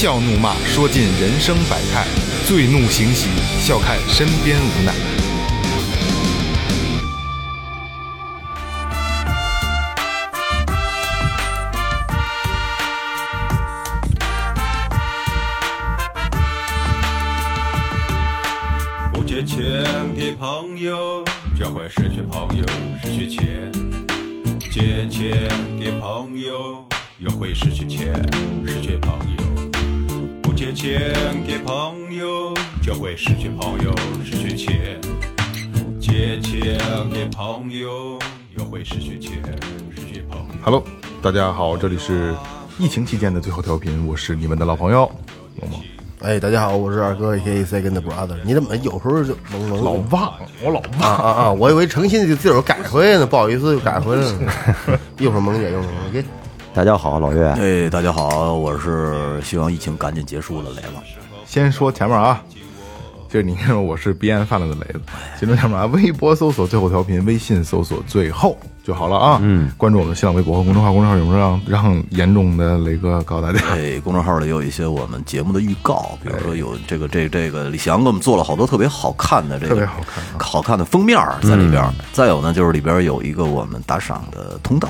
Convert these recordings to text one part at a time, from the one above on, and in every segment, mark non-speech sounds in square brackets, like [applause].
笑怒骂，说尽人生百态；醉怒行喜，笑看身边无奈。大家好，这里是疫情期间的最后调频，我是你们的老朋友萌萌。哎，大家好，我是二哥 A K Second Brother。你怎么有时候就能能老忘，我老啊忘。啊啊！我以为诚心就自个儿改回来呢，不好意思又改回来了。[laughs] 一会儿萌姐，一会儿萌姐，大家好，老岳，哎，大家好，我是希望疫情赶紧结束的，雷子。先说前面啊，就是你看我是鼻炎犯了的雷子。先说前面啊，微博搜索最后调频，微信搜索最后就好了啊。嗯，关注我们的新浪微博和公众号，公众号有没有让让严重的雷哥告诉大家？哎，公众号里有一些我们节目的预告，比如说有这个这这个李翔给我们做了好多特别好看的这个特别好看啊好看的封面儿在里边儿。再有呢，就是里边有一个我们打赏的通道。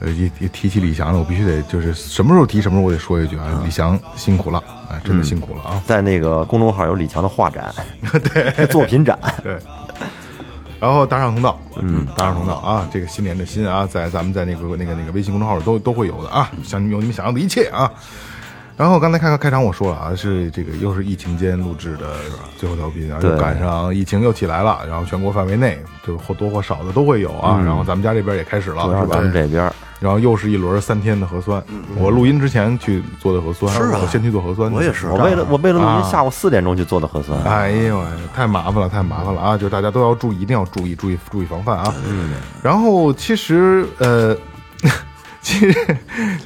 呃，一一提起李翔呢，我必须得就是什么时候提什么时候我得说一句啊，李翔辛苦了，哎，真的辛苦了啊。在那个公众号有李强的画展，[laughs] 对，作品展，对。然后打赏通道，嗯，打赏通道啊，这个新年的新啊，在咱们在那个那个那个微信公众号里都都会有的啊，想有你们想要的一切啊。然后刚才看看开场我说了啊，是这个又是疫情间录制的是吧？最后调频啊，又赶上疫情又起来了，然后全国范围内就是或多或少的都会有啊。然后咱们家这边也开始了，是吧咱？们这边，然后又是一轮三天的核酸，我录音之前去做的核酸，是啊我先去做核酸，我也是我为了我为了录啊音，下午四点钟去做的核酸，哎呦喂，太麻烦了，太麻烦了啊！就大家都要注意，一定要注意，注意，注意防范啊。嗯。然后其实呃，[laughs] 其实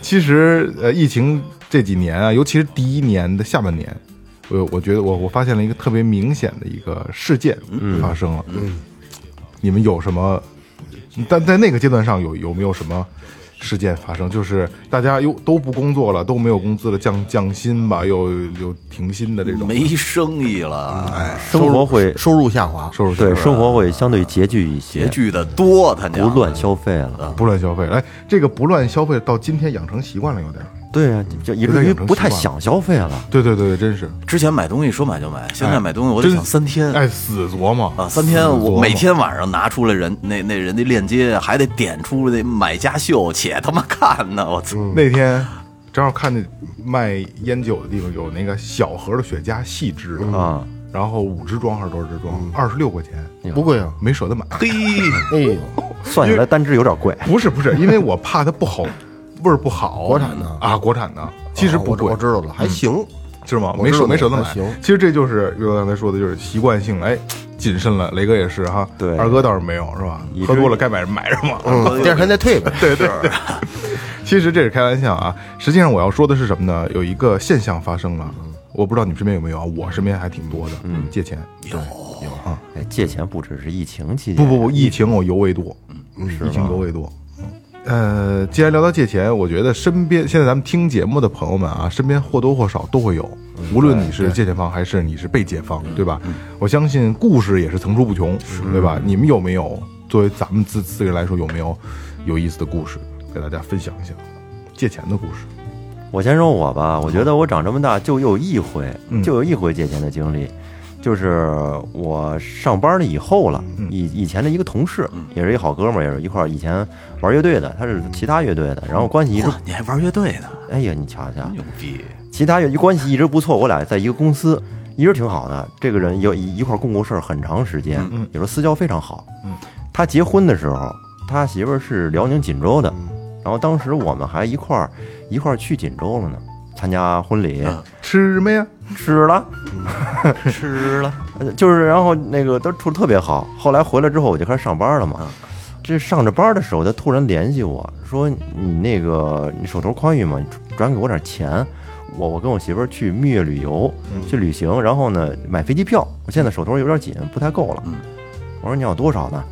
其实呃，疫情这几年啊，尤其是第一年的下半年，我我觉得我我发现了一个特别明显的一个事件发生了。嗯。你们有什么？但在那个阶段上有有没有什么事件发生？就是大家又都不工作了，都没有工资了，降降薪吧，又又停薪的这种没生意了，哎，生活会收入下滑，收入对生活会相对拮据一些，拮据的多，他娘不乱消费了。不乱消费。哎，这个不乱消费到今天养成习惯了，有点儿。对啊，就以至于不太想消费了。对对对对，真是。之前买东西说买就买，现在买东西我得真想三天。哎，死琢磨啊，三天我每天晚上拿出来人那那人家链接，还得点出那买家秀，且他妈看呢，我操！那天正好看那卖烟酒的地方有那个小盒的雪茄细支的啊，然后五支装还是多少支装？二十六块钱，不贵啊。没舍得买。嘿，哎呦，[laughs] 算下来单支有点贵。不是不是，因为我怕它不好，味儿不好。国产的啊，国产的，其实不贵我我，知道了，还行。是吗？没舍没舍得买行。其实这就是就刚才说的，就是习惯性哎谨慎了。雷哥也是哈，对二哥倒是没有是吧喝多了该买买什么。嗯，第二天再退呗。[laughs] 对对对，其实这是开玩笑啊。实际上我要说的是什么呢？有一个现象发生了，我不知道你们身边有没有啊？我身边还挺多的，嗯，借钱。有，有啊。哎，借钱不只是疫情期间，不不不，疫情我尤为多，嗯，疫情尤为多。呃，既然聊到借钱，我觉得身边现在咱们听节目的朋友们啊，身边或多或少都会有，无论你是借钱方还是你是被借方，对吧？我相信故事也是层出不穷，对吧？你们有没有作为咱们自四个人来说，有没有有意思的故事给大家分享一下？借钱的故事，我先说我吧，我觉得我长这么大就有一回，嗯就有一回借钱的经历，就是我上班了以后了，嗯以以前的一个同事，也是一好哥们儿，也是一块儿以前玩乐队的，他是其他乐队的，然后关系一直，哇，你还玩乐队呢？哎呀，你瞧瞧，牛逼！其他乐关系一直不错，我俩在一个公司，一直挺好的。这个人有一一块儿共过事儿很长时间，嗯有时候私交非常好。嗯，他结婚的时候，他媳妇儿是辽宁锦州的，然后当时我们还一块儿一块儿去锦州了呢，参加婚礼，嗯吃没呀？吃了，[laughs] 吃了，呃就是然后那个都处的特别好。后来回来之后，我就开始上班了嘛。这上着班的时候，他突然联系我说：“你那个你手头宽裕吗？你转给我点钱，我我跟我媳妇儿去蜜月旅游，去旅行，然后呢买飞机票。我现在手头有点紧，不太够了。嗯我说你要多少呢？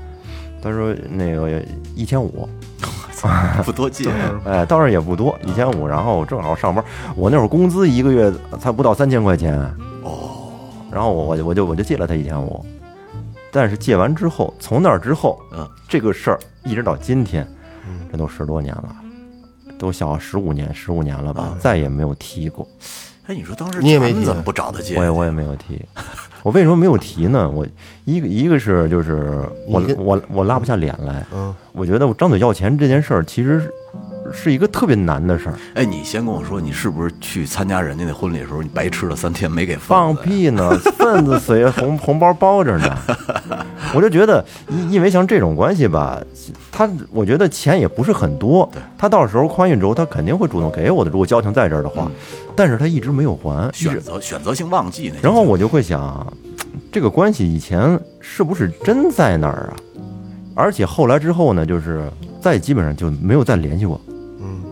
他说那个一千五。[laughs] 不多借，哎，倒是也不多，一千五，然后正好上班，我那会儿工资一个月才不到三千块钱，哦，然后我我就我就我就借了他一千五，但是借完之后，从那儿之后，嗯，这个事儿一直到今天，这都十多年了，都小十五年十五年了吧，再也没有提过，哎，你说当时你也没提怎么不找他借？我也我也没有提，我为什么没有提呢？我一个一个是就是我我我拉不下脸来，嗯，我觉得我张嘴要钱这件事儿其实是是一个特别难的事儿。哎，你先跟我说，你是不是去参加人家那婚礼的时候，你白吃了三天没给份放屁呢，[laughs] 份子随红红包包着呢。我就觉得，因因为像这种关系吧，他我觉得钱也不是很多，他到时候宽裕之后，他肯定会主动给我的。如果交情在这儿的话，但是他一直没有还，选择选择性忘记那。然后我就会想，这个关系以前是不是真在那儿啊？而且后来之后呢，就是再基本上就没有再联系过，嗯，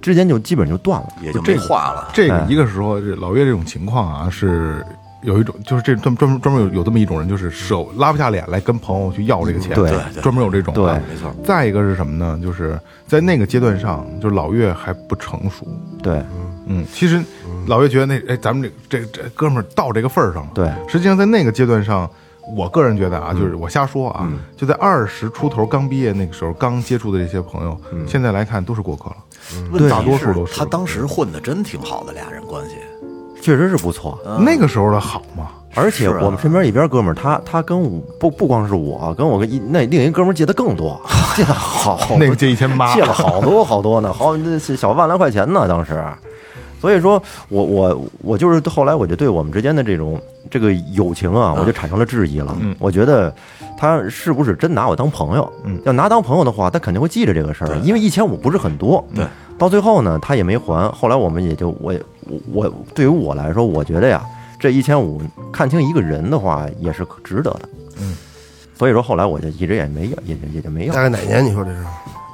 之间就基本就断了。也就没话了。这个哎一个时候，这老岳这种情况啊，是有一种，就是这专专门专门有有这么一种人，就是手拉不下脸来跟朋友去要这个钱，对对对专门有这种、啊，对没错。再一个是什么呢？就是在那个阶段上，就是老岳还不成熟。对嗯，其实老岳觉得那哎，咱们这这这哥们儿到这个份儿上了。对实际上在那个阶段上，我个人觉得啊，就是我瞎说啊，就在二十出头刚毕业那个时候，刚接触的这些朋友，现在来看都是过客了。问大多数是都是他当时混的真挺好的，俩人关系。确实是不错。那个时候的好嘛，而且我们身边一边哥们儿，他他跟我不不光是我，跟我跟一那另一哥们儿借的更多，[laughs] 借的好，那个借一千八，借了好多好多呢，好那小万来块钱呢，当时。所以说我我我就是后来我就对我们之间的这种这个友情啊，我就产生了质疑了。嗯。我觉得他是不是真拿我当朋友？嗯。要拿当朋友的话，他肯定会记着这个事儿，因为一千五不是很多。对，到最后呢，他也没还。后来我们也就我我我对于我来说，我觉得呀，这一千五看清一个人的话，也是值得的。嗯，所以说后来我就一直也没要，也也也就没要大。概哪年？你说这是？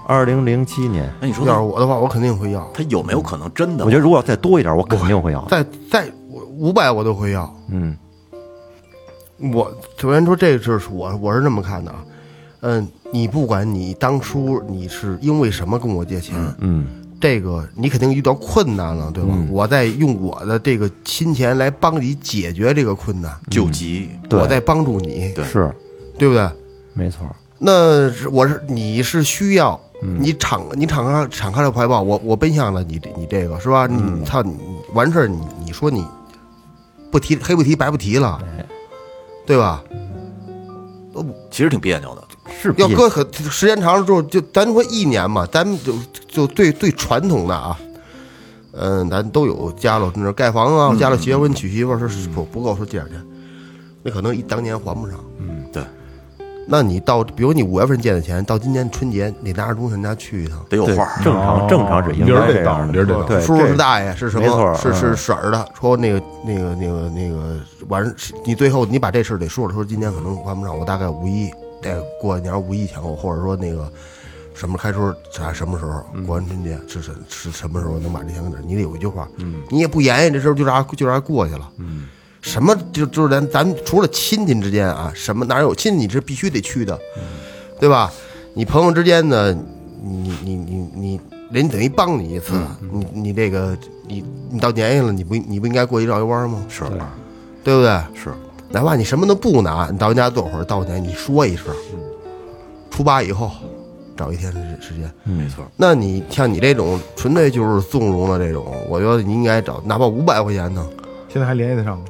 二零零七年，那你说要是我的话，我肯定会要。他有没有可能真的？我觉得如果要再多一点，我肯定会要。再再五百我都会要。嗯我首先说这个事是我我是这么看的啊，嗯，你不管你当初你是因为什么跟我借钱，嗯这个你肯定遇到困难了，对吧？我在用我的这个金钱来帮你解决这个困难，救急，对。我在帮助你，对。是。对不对？没错。那是我是你是需要，你敞你敞开敞开了怀抱，我我奔向了你你这个是吧？你操你完事儿你你说你不提黑不提白不提了，对吧？其实挺别扭的。是要搁很时间长了之后，就咱说一年嘛，咱们就就最最传统的啊，嗯，咱都有家了，那盖房啊，家了结婚娶媳妇儿是不不够说借点钱，那可能一当年还不上。那你到比如你五月份借的钱，到今年春节你拿着东西人家去一趟，得有话儿。正常正常是应理儿得到，该这样的。理儿得叔叔是大爷是什么？是是嗯婶儿的，说那个那个那个那个完，你最后你把这事儿得说了，说今年可能还不上，我大概五一得过年五一前后，或者说那个什么开春啥什么时候过完春节是是是什么时候能把这钱给点？你得有一句话，你也不言语，这事儿就这样就这样过去了。什么就就是咱咱除了亲戚之间啊，什么哪有亲戚你是必须得去的，对吧？你朋友之间呢，你你你你，人家等于帮你一次，你你这个你你到年纪了，你不你不应该过去绕一弯吗？是对不对？是，哪怕你什么都不拿，你到人家坐会儿，到年你说一声，初八以后找一天时时间。没错。那你像你这种纯粹就是纵容的这种，我觉得你应该找，哪怕五百块钱呢，现在还联系得上吗？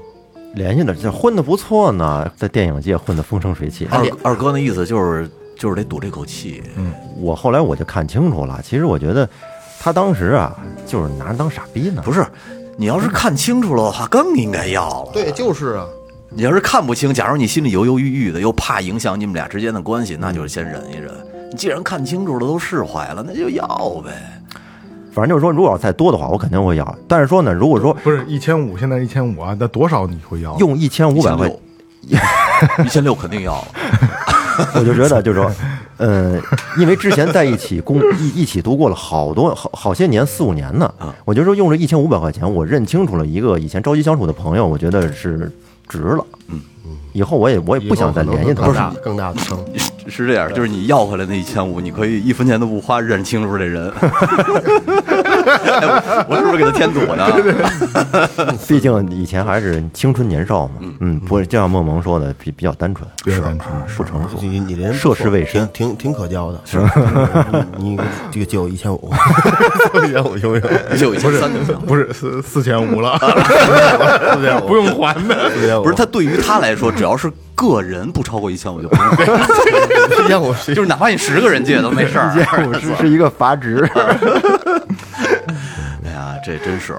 联系的这混的不错呢，在电影界混的风生水起。二二哥那意思就是就是得赌这口气。嗯我后来我就看清楚了，其实我觉得他当时啊，就是拿人当傻逼呢。不是，你要是看清楚了的话，更应该要了。对，就是啊，你要是看不清，假如你心里犹犹豫豫的，又怕影响你们俩之间的关系，那就是先忍一忍。你既然看清楚了，都释怀了，那就要呗。反正就是说，如果要再多的话，我肯定会要。但是说呢，如果说不是一千五，现在一千五啊，那多少你会要？用一千五百块，[laughs] 一千六肯定要了。[laughs] 我就觉得就是说，呃，因为之前在一起共一一起度过了好多好好些年，四五年呢。我就说用这一千五百块钱，我认清楚了一个以前朝夕相处的朋友，我觉得是值了。嗯，以后我也我也不想再联系他更了。大更大的坑。是这样，就是你要回来那一千五，你可以一分钱都不花，认清楚这人。[laughs] 哎我是不是给他添堵呢？[laughs] 毕竟以前还是青春年少嘛，嗯，不是就像梦萌说的，比比较单纯，比较单纯不成熟，你你连涉世未深挺挺挺可交的，是你你这个借我一千五，[laughs] 一千五行不行？就一千三就行。不是四四千五了，四千五不用还的。不是他对于他来说，只要是个人不超过一千五就不用给，一千五是就是哪怕你十个人借都没事儿。五十是一个阀值，[laughs] 哎呀，这真是，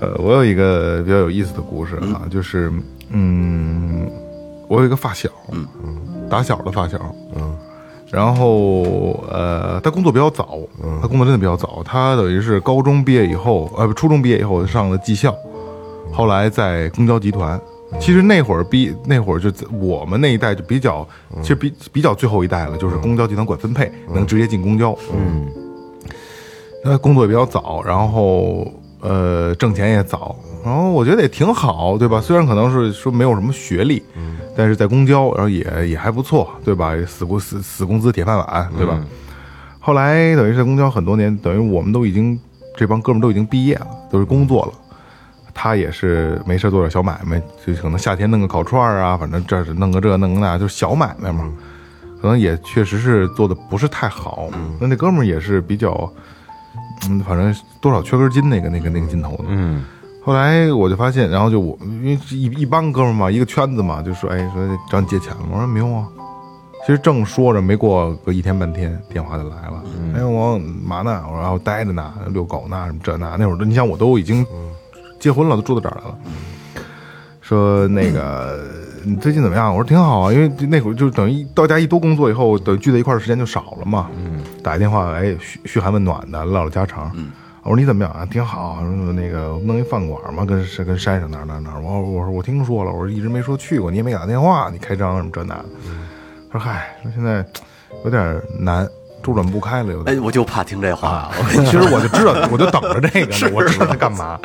呃，我有一个比较有意思的故事啊，就是嗯，我有一个发小，嗯。打小的发小，嗯，然后呃，他工作比较早，他工作真的比较早，他等于是高中毕业以后，呃，不初中毕业以后上了技校，后来在公交集团。其实那会儿比那会儿就我们那一代就比较，其实比比较最后一代了，就是公交集团管分配，能直接进公交。嗯，他工作也比较早，然后呃挣钱也早，然后我觉得也挺好，对吧？虽然可能是说没有什么学历，但是在公交，然后也也还不错，对吧？死工死死工资铁饭碗，对吧？后来等于是在公交很多年，等于我们都已经这帮哥们儿都已经毕业了，都是工作了。他也是没事做点小买卖，就可能夏天弄个烤串儿啊，反正这是弄个这弄个那，就是小买卖嘛。可能也确实是做的不是太好。那那哥们儿也是比较，嗯，反正多少缺根筋那个那个那个劲头的。嗯，后来我就发现，然后就我因为一一帮哥们儿嘛，一个圈子嘛，就说哎说找你借钱了，我说没有啊。其实正说着，没过个一天半天，电话就来了。哎，我嘛呢？我说然后待着呢，遛狗呢，什么这那。那会儿，你想我都已经结婚了，都住到这儿来了。说那个你最近怎么样？我说挺好啊，因为那会儿就等于到家一多工作以后，等于聚在一块儿的时间就少了嘛。嗯，打一电话，哎，嘘嘘寒问暖的，唠唠家常。嗯，我说你怎么样啊？挺好。说那个弄一饭馆嘛，跟是跟山上哪儿哪儿哪儿。我说我说我听说了，我说一直没说去过，你也没给打电话，你开张什么这那的。他说嗨，说现在有点难，周转不开了，有点。哎，我就怕听这话。其实我就知道，我就等着这个呢，[laughs] 我知道他干嘛。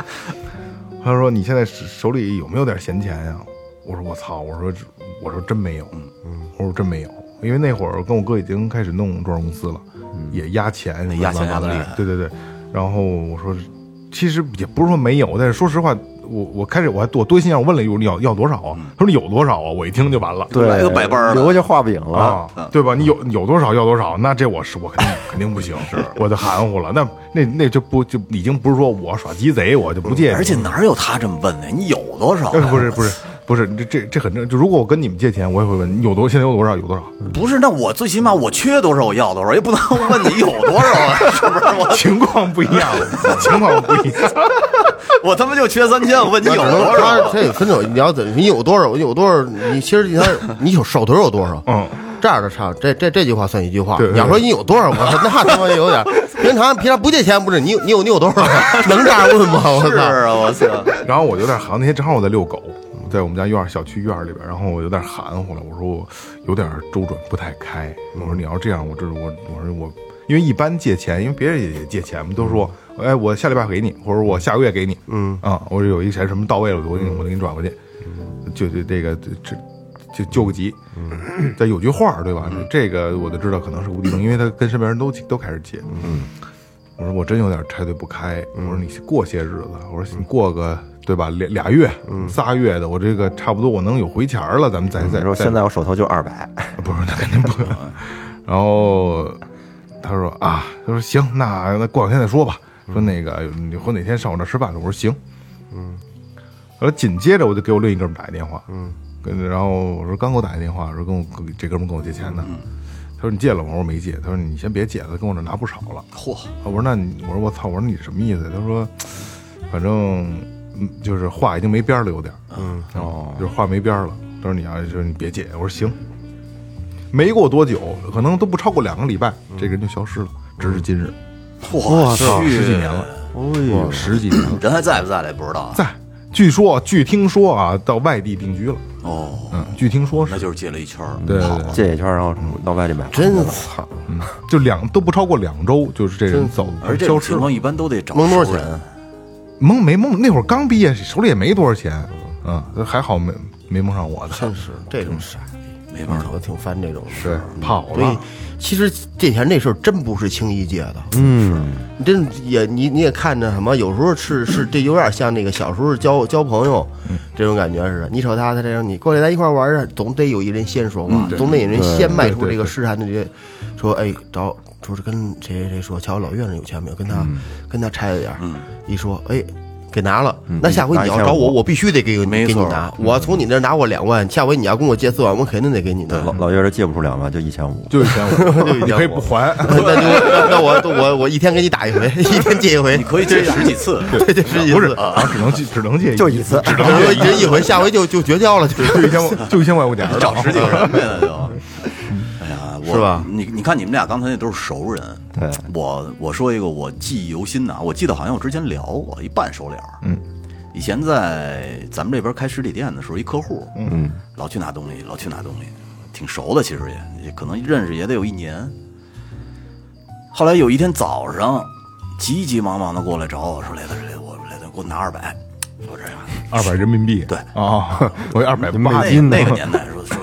他说：“你现在手里有没有点闲钱呀？”我说：“我操！”我说：“我说真没有。”嗯，我说真没有，因为那会儿跟我哥已经开始弄装修公司了，也压钱，压钱压得的厉害对对对。然后我说，其实也不是说没有，但是说实话，我我开始我还我多心眼，我问了有你要要多少啊？他说你有多少啊？我一听就完了。对，来个百班儿的留下画饼了。啊，对吧？你有有多少要多少，那这我是我肯定肯定不行，是我就含糊了。那那那就不就已经不是说我耍鸡贼，我就不借你。而且哪有他这么问的？你有多少不是不是不是，这这这很正。就如果我跟你们借钱，我也会问你有多，现在有多少，有多少。不是，那我最起码我缺多少，我要多少，也不能问你有多少啊，[laughs] 是不是？我情况不一样，情况不一样。[laughs] 我他妈就缺三千，我问你有多他少？他也分手，你要怎你有多少，我有多少，你其实你看你有手头有多少，嗯，这样的差，这这这句话算一句话。你要说你有多少，我说那他妈有点。平常平常不借钱不是你你有你有多少，能这样问吗？我操！是啊，我操！[laughs] 然后我有点含糊，那天正好我在遛狗，在我们家院儿小区院儿里边，然后我有点含糊了，我说我有点周转不太开，我说你要这样，我这我我说我，因为一般借钱，因为别人也借钱嘛，都说哎我下礼拜给你，或者我下个月给你，嗯。啊，我说有一钱什么到位了，我给你我给你转过去，就就这个这就救个急，但有句话儿对吧？这个我就知道可能是无底洞，因为他跟身边人都都开始借，嗯。我说我真有点拆对不开。我说你过些日子，我说你过个对吧？俩俩月、仨月的，我这个差不多我能有回钱儿了，咱们再再说现在我手头就二百，不是那肯定不可能。[laughs] 然后他说啊，他说行，那那过两天再说吧。说那个你说哪天上我这儿吃饭去？我说行。嗯。然后紧接着我就给我另一哥们打一电话，嗯，跟然后我说刚给我打一电话，说跟我这哥们跟我借钱呢。他说你借了吗？我说没借。他说你先别借了，跟我这拿不少了。嚯，我说那你，我说我操，我说你什么意思？他说，反正嗯，就是话已经没边儿了，有点儿，嗯，哦，就是话没边儿了。他说你要就是你别借，我说行。没过多久，可能都不超过两个礼拜，这个人就消失了，直至今日，我操，十几年了，哦十几年了，人还在不在了也不知道。在。据说，据听说啊，到外地定居了。哦，嗯，据听说是那，就是借了一圈儿。对借一圈，然后到外地买，真惨！嗯，就两都不超过两周，就是这人走，而这消失了。种情况一般都得找蒙多少钱。蒙没蒙？那会儿刚毕业，手里也没多少钱，嗯，还好没没蒙上我的。真是这种傻逼。没法弄我。挺烦这种的。是跑所以了，其实借钱这事儿真不是轻易借的。嗯，你真也你你也看着什么，有时候是是这有点像那个小时候交交朋友这种感觉似的。你瞅他，他这样，你过来咱一块玩儿啊，总得有一人先说话，总得有人先迈出这个试探的这，说哎找说是跟谁谁谁说，瞧老岳那有钱没有，跟他跟他拆了点儿，一说哎。给拿了，那下回你要找我，我必须得给给你拿。我从你那拿过两万，下回你要跟我借四万，我肯定得给你拿。老老爷这借不出两万，就一千五。就一千五，[laughs] 就一千五你可以不还。[laughs] 那就那那我我我一天给你打一回，一天借一回，你可以借十几次，对对十几不是，次，啊，只能借只能借就一次只只能 [laughs] 借一回，下回就就绝交了，就就一千五，就一千块钱儿的找十几个人呗，那就。是吧你你看你们俩刚才那都是熟人，对我我说一个我记忆犹新的啊，我记得好像我之前聊过一半熟脸嗯，以前在咱们这边开实体店的时候，一客户，嗯，老去拿东西，老去拿东西，挺熟的，其实也也可能认识也得有一年。后来有一天早上，急急忙忙的过来找我说：“雷子，雷子，我雷子给我拿二百。”我这样。二百人民币。对 [laughs] 啊，我二百八那斤呢那个年代说说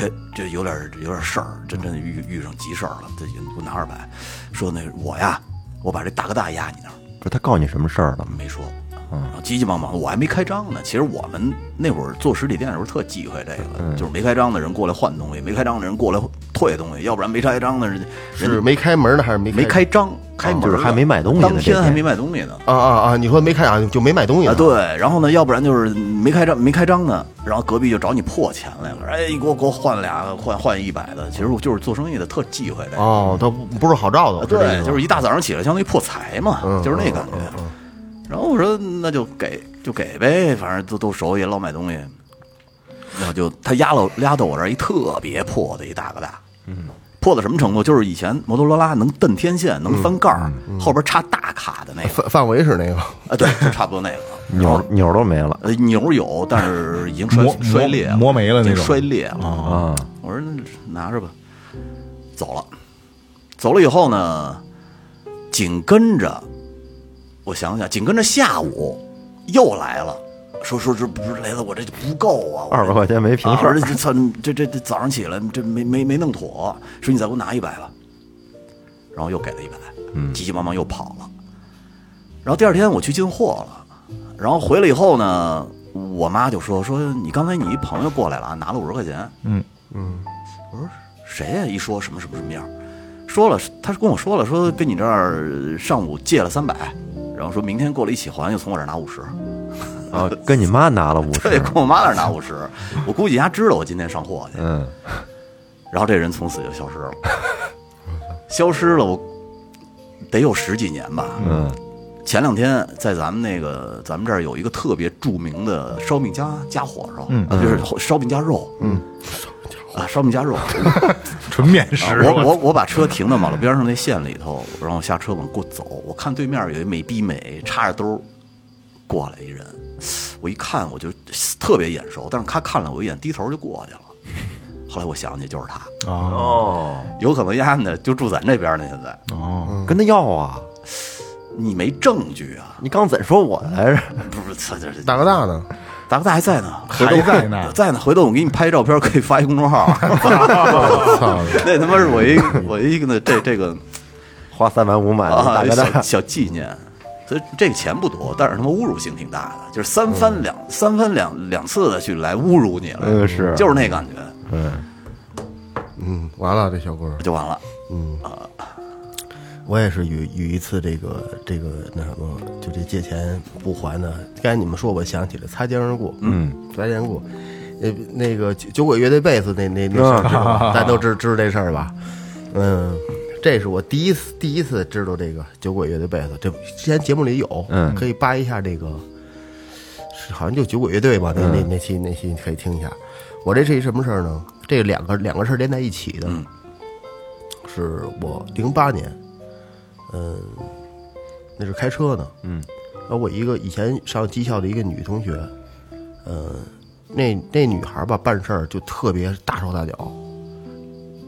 这缺这有点有点事儿，真真遇遇上急事儿了，这给我拿二百，说那我呀，我把这大哥大压你那儿，不是他告你什么事儿了吗？没说，然后急急忙忙，我还没开张呢。其实我们那会儿做实体店的时候特忌讳这个，就是没开张的人过来换东西，没开张的人过来退东西，要不然没拆张的人是没开门呢还是没没开张，开门就是还没卖东西呢当天天还没卖东西呢。啊啊啊！你说没开啊，就没卖东西啊，对，然后呢，要不然就是没开张，没开张呢，然后隔壁就找你破钱来了，哎，你给我给我换俩，换换一百的。其实我就是做生意的，特忌讳的。哦，他不不是好兆头，啊对，就是一大早上起来，相当于破财嘛，就是那感觉。然后我说那就给就给呗，反正都都熟，也老买东西。然后就他压了压到我这儿一特别破的一大哥大，嗯，破到什么程度？就是以前摩托罗拉能蹬天线，能翻盖儿，后边插大卡的那个，范范围是那个，啊，对，就差不多那个。[laughs] 钮钮都没了呃，钮有，但是已经摔磨摔裂了，磨没了那种摔裂了。啊！我说那拿着吧，走了。走了以后呢，紧跟着，我想想，紧跟着下午又来了，说说这不是雷子，我这不够啊，我二百块钱没平事儿啊这这操这这这早上起来这没没没弄妥，说你再给我拿一百吧，然后又给了一百，嗯急急忙忙又跑了。然后第二天我去进货了，然后回来以后呢，我妈就说说你刚才你一朋友过来了啊，拿了五十块钱，嗯。嗯，我说谁呀、一说什么什么什么样，说了，他跟我说了，说跟你这儿上午借了三百，然后说明天过来一起还，又从我这儿拿五十，啊，跟你妈拿了五十对，跟我妈那儿拿五十，我估计人家知道我今天上货去，嗯，然后这人从此就消失了，消失了，我得有十几年吧，嗯，前两天在咱们那个咱们这儿有一个特别著名的烧饼夹夹火烧，嗯，就是烧饼夹肉，嗯，啊，烧饼夹肉，[laughs] 纯面啊食。我我我把车停到马路边上那线里头，然后下车往过走，我看对面有一美逼美插着兜儿过来一人，我一看我就特别眼熟，但是他看了我一眼，低头就过去了。后来我想起就是他，哦，有可能丫呢就住咱这边呢。现在哦，跟他要啊！你没证据啊？你刚怎说我来着？[laughs] 不是，这这大哥大呢？大哥大还在呢，[laughs] 还在呢 [laughs] 在呢。回头我给你拍照片，可以发一公众号。操！那他妈是我一我一个呢，这这个花三万五买的啊大哥大小，小纪念。所以这个钱不多，但是他妈侮辱性挺大的，就是三番两、三番两两次的去来侮辱你了，嗯是。就是那感觉嗯，嗯，完了，这小哥，就完了。嗯，啊。我也是有有一次这个这个那什么，就这借钱不还的，刚才你们说，我想起来擦肩而过，嗯，擦肩而过。那那个酒酒鬼乐队贝斯那那那事儿 [laughs] 知道吧，咱都知知道这事儿吧？嗯，这是我第一次第一次知道这个酒鬼乐队贝斯，这之前节目里有，嗯可以扒一下这个，是好像就酒鬼乐队吧？那那那期那期你可以听一下。我这是一什么事儿呢？这两个两个事儿连在一起的，嗯是我零八年，嗯，那是开车呢，嗯，然后我一个以前上技校的一个女同学，嗯，那那女孩吧办事儿就特别大手大脚，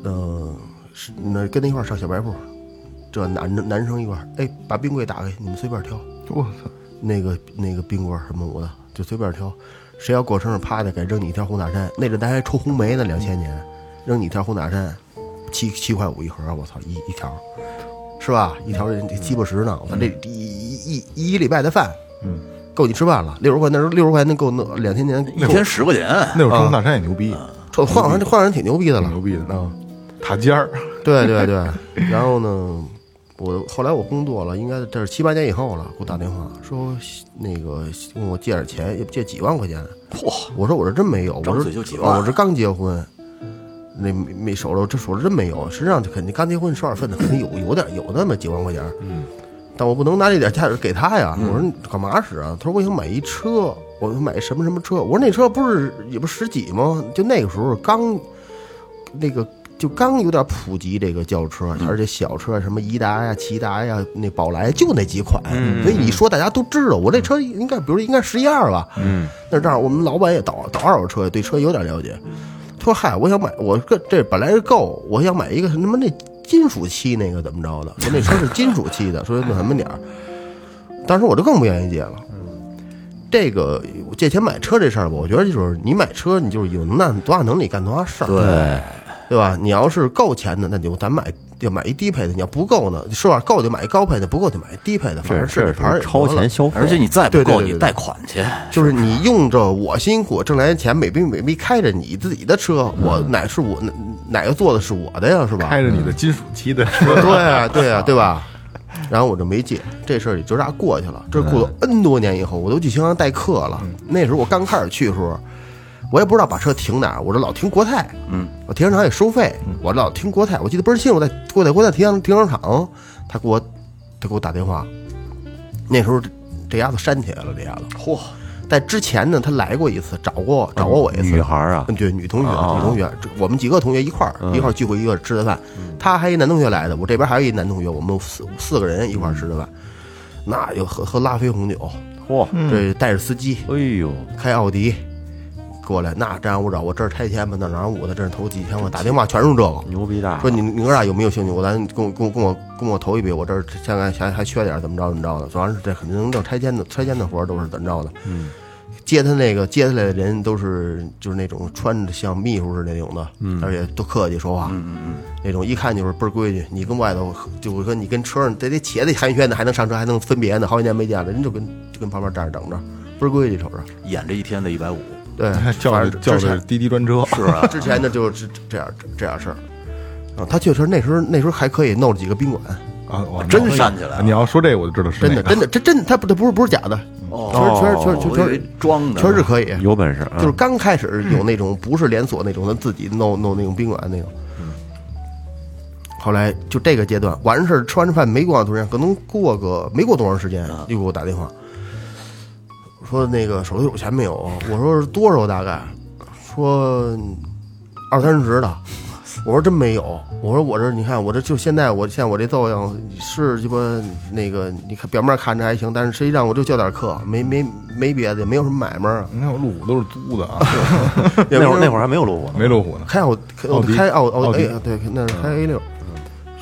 嗯、是那跟那一块儿上小卖部，这男男生一块儿，哎，把冰柜打开，你们随便挑，我操，那个那个冰棍儿什么我的就随便挑，谁要过生日啪的给扔你一条红塔山，那阵咱还抽红梅呢，两千年，扔你一条红塔山，七七块五一盒，我操，一一条，是吧？一条得七八十呢，我操，这一一一一礼拜的饭，嗯，够你吃饭了，六十块那时候六十块能够那两千年，一天十块钱，那会儿红塔山也牛逼，换换上换人挺牛逼的了，牛逼的。啊。塔尖儿，[laughs] 对对对，然后呢，我后来我工作了，应该这是七八年以后了，给我打电话说那个问我借点钱，也借几万块钱。嚯！我说我这真没有，我张说就几万我这刚结婚，那没没手头这手头真没有。实际上这肯定刚结婚收点份子，肯定有有点有那么几万块钱。嗯，但我不能拿这点价值给他呀。我说你干嘛使啊？他说我想买一车，我说买什么什么车。我说那车不是也不十几吗？就那个时候刚那个。就刚有点普及这个轿车，而且小车什么颐达呀、骐达呀、那宝来就那几款，所以你说大家都知道。我这车应该，比如应该十一二吧，嗯，那这样我们老板也倒倒二手车，对车有点了解。他说：“嗨，我想买，我这这本来是够，我想买一个什么那金属漆那个怎么着的？说那车是金属漆的，说那什么点儿。当时我就更不愿意借了。这个借钱买车这事儿吧，我觉得就是你买车，你就是有那多大能力干多大事儿。对，对吧？你要是够钱的，那就咱买就买一低配的；你要不够呢，是吧？够就买一高配的，不够就买一低配的。反正是超前消费，而且你再不够，你贷款去。就是你用着我辛苦挣来的钱，美兵美逼开着你自己的车，我哪是我哪哪个做的是我的呀？是吧？开着你的金属漆的车，对啊，对啊，对吧？然后我就没借，这事儿也就这样过去了。这过了 N 多年以后，我都去新疆代课了。那时候我刚开始去的时候，我也不知道把车停哪儿，我这老停国泰，嗯，我停车场也收费，我老停国泰。我记得倍儿清，我在国在国泰停车停车场，他给我他给我打电话，那时候这这丫头删起来了，这丫头。嚯，在之前呢，他来过一次，找过找过我一次。女孩啊嗯，对，女同学，啊女同学，我们几个同学一块儿一块儿聚会，一块儿吃的饭。他还一男同学来的，我这边还有一男同学，我们四四个人一块儿吃的饭。那就喝喝拉菲红酒，嚯，这带着司机哎呦，开奥迪过来，那张我找我这儿拆迁吧，那哪儿我的这儿投几千万，打电话全是这个。牛逼大！说你你哥俩有没有兴趣？我咱跟我跟我跟我跟我投一笔，我这儿现在还还缺点儿，怎么着怎么着的。主要是这肯定能挣拆迁的拆迁的活儿都是怎么着的。嗯，接他那个接他来的人都是就是那种穿着像秘书似的那种的，而且都客气说话，嗯嗯嗯，那种一看就是倍儿规矩。你跟外头就是说你跟车上得得且得寒暄的，还能上车还能分别呢，好几年没见了，人就跟就跟旁边站着等着，倍儿规矩，瞅着。演这一天的一百五，对，还叫的叫的滴滴专车，是啊，[laughs] 之前的就是这这样这样事儿。啊，他确实那时候那时候还可以弄了几个宾馆，啊，哇真那站起来了你要说这个，我就知道是真的真的真真他不他不是不是假的，哦确实确实确实确实装的，确实是可以，有本事，啊就是刚开始有那种不是连锁那种，他自己弄弄那种宾馆那种。后来就这个阶段完事儿，吃完饭没过多长时间，可能过个没过多长时间，又给我打电话，说那个手头有钱没有？我说多少大概？说二三十的。我说真没有。我说我这你看我这就现在我现在我这造型是鸡巴那个，你看表面看着还行，但是实际上我就教点课，没没没别的，没有什么买卖啊。你看我路虎都是租的啊，也没有那会儿那会儿还没有路虎呢，没路虎呢。开奥开奥奥迪 A 对，那是开 A 六。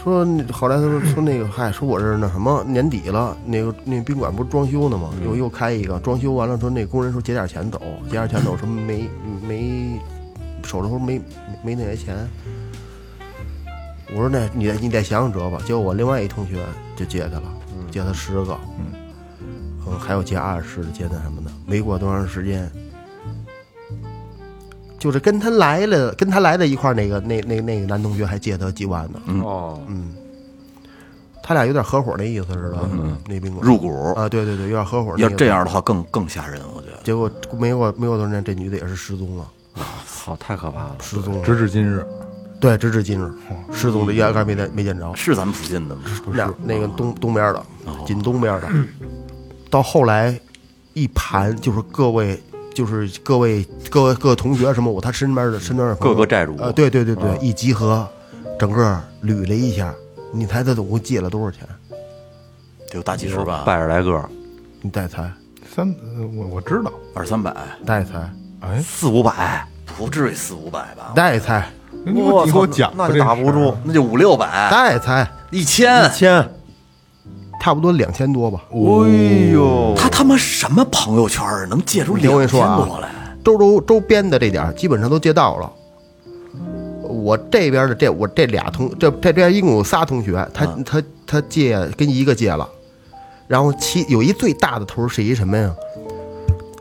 说那后来他说说那个嗨，说我这那什么年底了，那个那宾馆不是装修呢吗？又又开一个，装修完了说那工人说结点钱走，结点钱走，说没没手头没没那些钱。我说那你再你再想想辙吧。结果我另外一同学就借他了，借他十个，嗯，还有借二十的，借那什么的。没过多长时间，就是跟他来了，跟他来的一块儿那个那那那个男同学还借他几万呢，哦，嗯，他俩有点合伙那意思似的，嗯，那宾馆。入股，啊，对对对，有点合伙那要个。这样的话更更吓人，我觉得。结果没过没过多少年，这女的也是失踪了，操，太可怕了！失踪了，直至今日，对，直至今日，失踪的压根儿没见没见着。是咱们附近的吗？那那个东东边的，紧东边的，到后来一盘就是各位。就是各位各位各位同学什么，我他身边的身边的各个债主。呃，对对对对，一集合，整个捋了一下，你猜他总共借了多少钱？得有大几十吧，百十来个，你再猜，三呃我我知道，二三百，再猜，哎，四五百，不至于四五百吧？再猜，你给我你给我讲那就打不住。那就五六百，再猜，一千，一千，差不多两千多吧。哎呦，他他妈什么朋友圈儿能借出两千你说啊多来？周周周边的这点儿基本上都借到了。我这边的这我这俩同这这边一共有仨同学，他、他他借跟一个借了，然后其有一最大的头是一什么呀？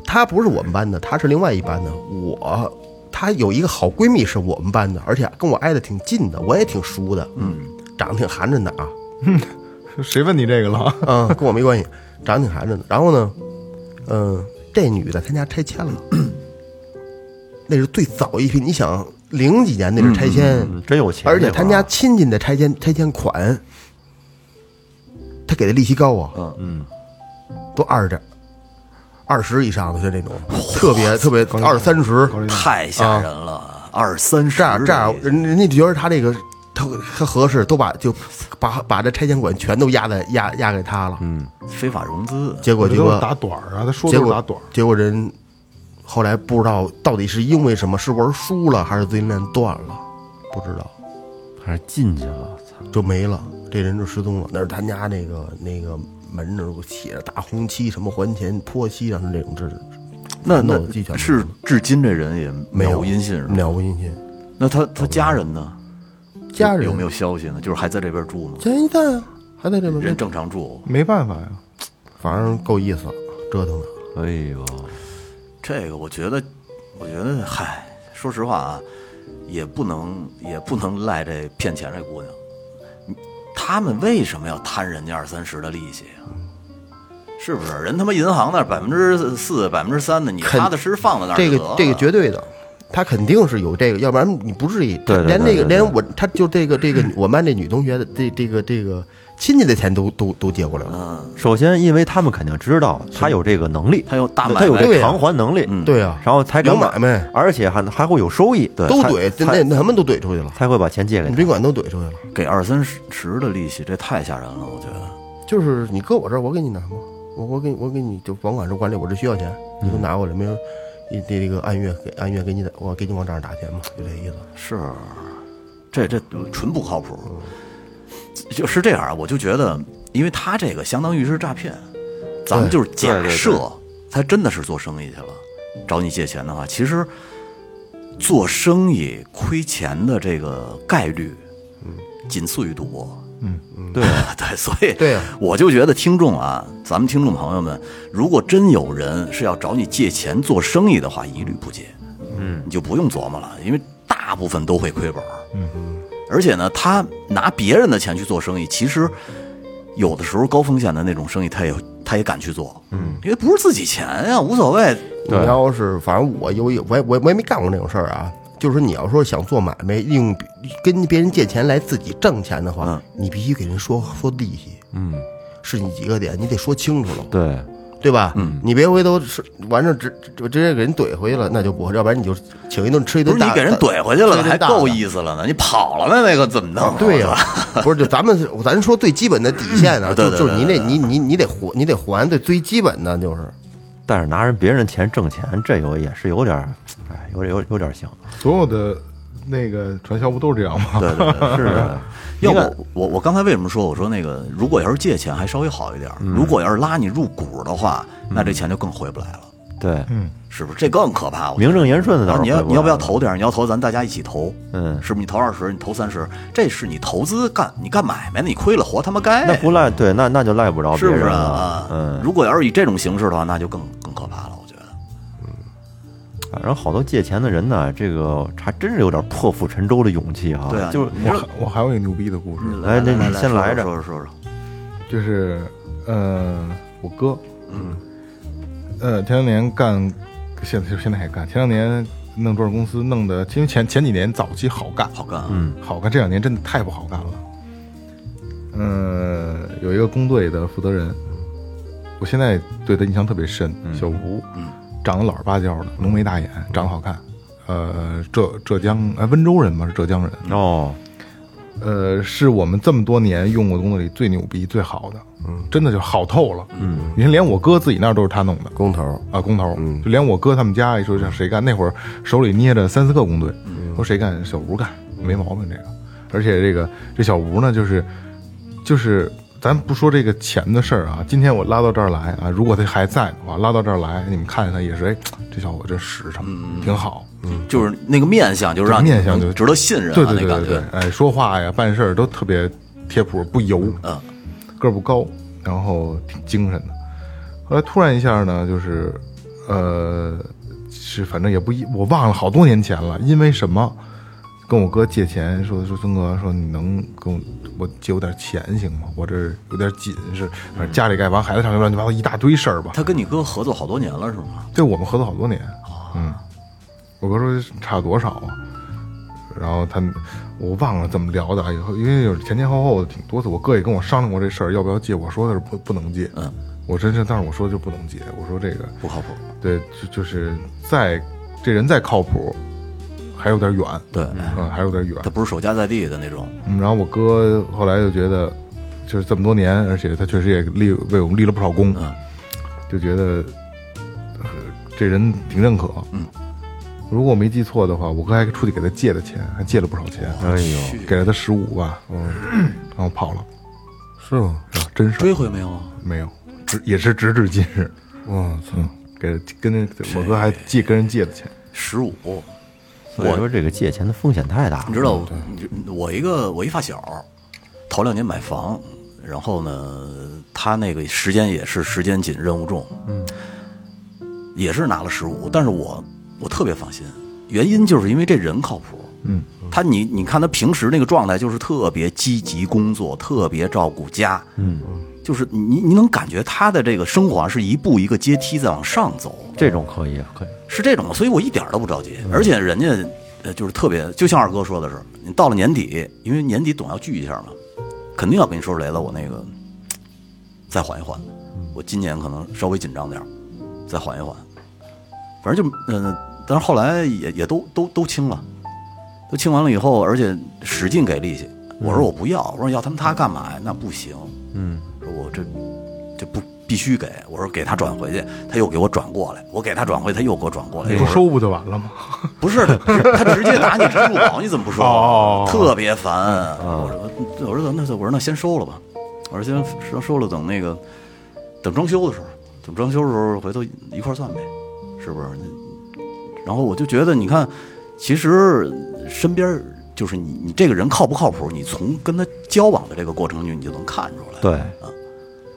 他不是我们班的，他是另外一班的。我他有一个好闺蜜是我们班的，而且跟我挨得挺近的，我也挺熟的。嗯，长得挺寒碜的啊。谁问你这个了？嗯，跟我没关系，长得挺寒碜的。然后呢，嗯、这女的她家拆迁了，[clears throat] 那是最早一批。你想零几年那是拆迁，嗯真有钱，而且他家亲戚的拆迁拆迁款，他给的利息高啊，嗯嗯，都二十，二十以上的就那种，特别特别二三十，太吓人了，二三十这样这样，人人家觉得他这个特特合适，都把就把把这拆迁款全都压在压压给他了。嗯，非法融资，结果结果打短儿啊，他说结果打短儿。结果人后来不知道到底是因为什么，是玩输了还是资金链断了，不知道还是进去了，操，就没了，这人就失踪了。那是他家那个那个门那儿写着大红漆，什么还钱泼漆啊，这种这那那是至今这人也没有有音信是吧？了无音信。那他他家人呢？家人有没有消息呢？就是还在这边住吗？家人在啊，还在这边人正常住，没办法呀，反正够意思了，折腾的。哎呦，这个我觉得，我觉得，嗨，说实话啊，也不能也不能赖这骗钱这姑娘。他们为什么要贪人家二三十的利息啊？是不是？人他妈银行那百分之四、百分之三的，你踏踏实实放在那儿这个这个绝对的，他肯定是有这个，要不然你不至于对对连对对对那个连我他就这个这个我们班这女同学的这这个这个亲戚的钱都都都借过来了。嗯，首先，因为他们肯定知道他有这个能力，他有大买卖他有这个偿还能力，嗯对啊，然后才敢有买卖而且还还会有收益，对都怼，那那他们都怼出去了，才会把钱借给他。你宾馆都怼出去了。给二三十的利息，这太吓人了，我觉得。就是你搁我这儿，我给你拿吗？我我给我给你就甭管是管理，我这需要钱，你给我拿过来，没有？你这个按月给按月给你打，我给你往账上打钱嘛，就这意思。是，这这纯不靠谱。就是这样啊，我就觉得，因为他这个相当于是诈骗，咱们就是假设他真的是做生意去了，找你借钱的话，其实做生意亏钱的这个概率，仅次于赌博。对，[laughs] 对，所以对呀我就觉得听众啊，咱们听众朋友们，如果真有人是要找你借钱做生意的话，一律不借。嗯，你就不用琢磨了，因为大部分都会亏本。嗯而且呢，他拿别人的钱去做生意，其实有的时候高风险的那种生意，他也他也敢去做。嗯，因为不是自己钱呀，无所谓。你要是反正我有一我也我也我也没干过那种事儿啊。就是说你要说想做买卖，利用跟别人借钱来自己挣钱的话，嗯你必须给人说说利息，嗯，是你几个点，你得说清楚了，对，对吧？嗯，你别回头是完事直直直接给人怼回去了，那就不，要不然你就请一顿吃一顿大，不是你给人怼回去了，还够。意思了呢。你跑了呢，那个怎么弄啊？对呀、[laughs] 不是就咱们咱说最基本的底线啊，就对对就是你得对对你你你得还你得还对最基本的就是但是拿人别人钱挣钱，这有也是有点儿，哎，有点有有点像，所有的那个传销不都是这样吗？对对对，[laughs] 是的，要不我我刚才为什么说我说那个，如果要是借钱还稍微好一点，如果要是拉你入股的话，那这钱就更回不来了，对，嗯是不是？这更可怕。名正言顺的倒是啊你要你要不要？投点？你要投，咱大家一起投，嗯是不是？你投二十，你投三十，这是你投资干你干买卖呢，你亏了活他妈该，那不赖，对，那那就赖不着别是不是啊？，嗯，如果要是以这种形式的话，那就更更可怕了，反正好多借钱的人呢，这个还真是有点破釜沉舟的勇气哈。对啊就是我还我还有一个牛逼的故事，来那你先来着说说说说，就是呃，我哥，嗯，呃，前两年干，现在现在还干，前两年弄多少公司弄的，因为前前几年早期好干，好干啊，嗯好干，这两年真的太不好干了。嗯、有一个工队的负责人，我现在对他印象特别深，小吴，长得老实巴交的，浓眉大眼，长得好看，呃，浙浙江哎温州人嘛，是浙江人，哦，呃，是我们这么多年用过工作里最牛逼、最好的，嗯，真的就好透了，嗯，你看连我哥自己那儿都是他弄的。工头。啊，工头，就连我哥他们家一说让谁干，那会儿手里捏着三四个工队，说谁干，小吴干，没毛病这个，而且这个这小吴呢，就是就是咱不说这个钱的事儿啊，今天我拉到这儿来啊，如果他还在的话，拉到这儿来，你们看见他也是，哎，这小伙真实诚，挺好，嗯，就是那个面相，就是让面相就值得信任啊，对对对对对觉，，哎，说话呀、办事儿都特别贴谱，不油，嗯，个儿不高，然后挺精神的。后来突然一下呢，就是，呃，是反正也不一，我忘了好多年前了，因为什么？跟我哥借钱，说说孙哥说你能跟我我借我点钱行吗？我这有点紧，是反正家里盖房，孩子上学乱七八糟一大堆事儿吧。他跟你哥合作好多年了是吗？对我们合作好多年，嗯，我哥说差多少啊？然后他我忘了怎么聊的啊，以后因为有前前后后的挺多次，我哥也跟我商量过这事儿，要不要借？我说的是不不能借，嗯，我真是，但是我说就不能借，我说这个不靠谱。对，就就是再这人再靠谱，还有点远，对，嗯，还有点远他，不是守家在地的那种。嗯，然后我哥后来就觉得，就是这么多年，而且他确实也立为我们立了不少功，嗯就觉得、呃这人挺认可。嗯，如果我没记错的话，我哥还出去给他借的钱，还借了不少钱，哎呦，给了他十五吧，嗯，[clears throat] 然后跑了，是吗？啊？真是追回没有啊？没有，直也是直至今日，我操！嗯，给跟那我哥还借跟人借的钱，十五，所以说这个借钱的风险太大了。你知道，我一个我一发小，头两年买房，然后呢，他那个时间也是时间紧，任务重，嗯，也是拿了十五，但是我我特别放心，原因就是因为这人靠谱，嗯，他你你看他平时那个状态就是特别积极工作，特别照顾家，嗯，就是你你能感觉他的这个生活啊是一步一个阶梯在往上走，这种可以，可以。是这种，所以我一点儿都不着急，而且人家呃就是特别，就像二哥说的是，你到了年底，因为年底总要聚一下嘛，肯定要跟你说雷子，我那个再缓一缓，我今年可能稍微紧张点儿，再缓一缓，反正就嗯、呃但是后来也也都都都清了，都清完了以后，而且使劲给利息，我说我不要，我说要他们他干嘛呀？那不行，嗯，说我这这不必须给，我说给他转回去，他又给我转过来，我给他转回，他又给我转过来，你不收不就完了吗？不是，他直接拿你支付宝，你怎么不收？哦特别烦。我说，我说那我说那先收了吧，我说先收收了，等那个等装修的时候，等装修的时候回头一块算呗，是不是？然后我就觉得，你看，其实身边就是你你这个人靠不靠谱，你从跟他交往的这个过程中，你就能看出来。对，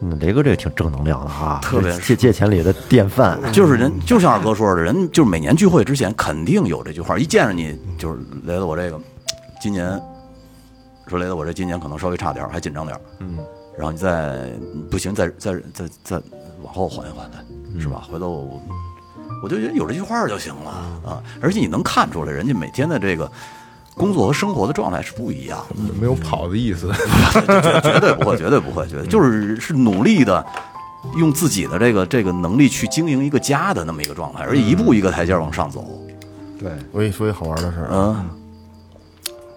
嗯，雷哥这个挺正能量的哈，特别借借钱里的典范。就是人，就像二哥说的，人就是每年聚会之前肯定有这句话，一见着你就是雷子，我这个今年说雷子，我这今年可能稍微差点儿，还紧张点儿，嗯，然后你再不行，再再再再往后缓一缓的，是吧？回头我我就觉得有这句话就行了啊，而且你能看出来，人家每天的这个工作和生活的状态是不一样的。没有跑的意思。绝 [laughs] 绝对不会，绝对不会，绝对就是是努力的，用自己的这个这个能力去经营一个家的那么一个状态，而且一步一个台阶往上走。对，我跟你说一好玩的事儿，嗯，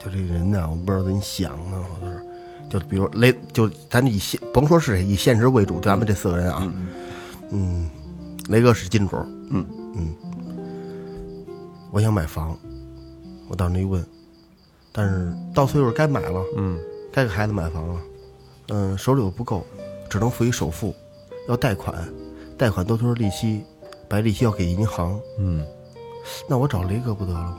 就这人呢，我不知道怎么想的，我就是，就比如雷，就咱以现甭说是谁，以现实为主，就咱们这四个人啊，嗯，雷哥是金主，嗯。嗯，我想买房，我到那一问，但是到岁数该买了，嗯，该给孩子买房了，嗯，手里又不够，只能付一首付，要贷款，贷款都是利息，把利息要给银行，嗯，那我找雷哥不得了吗？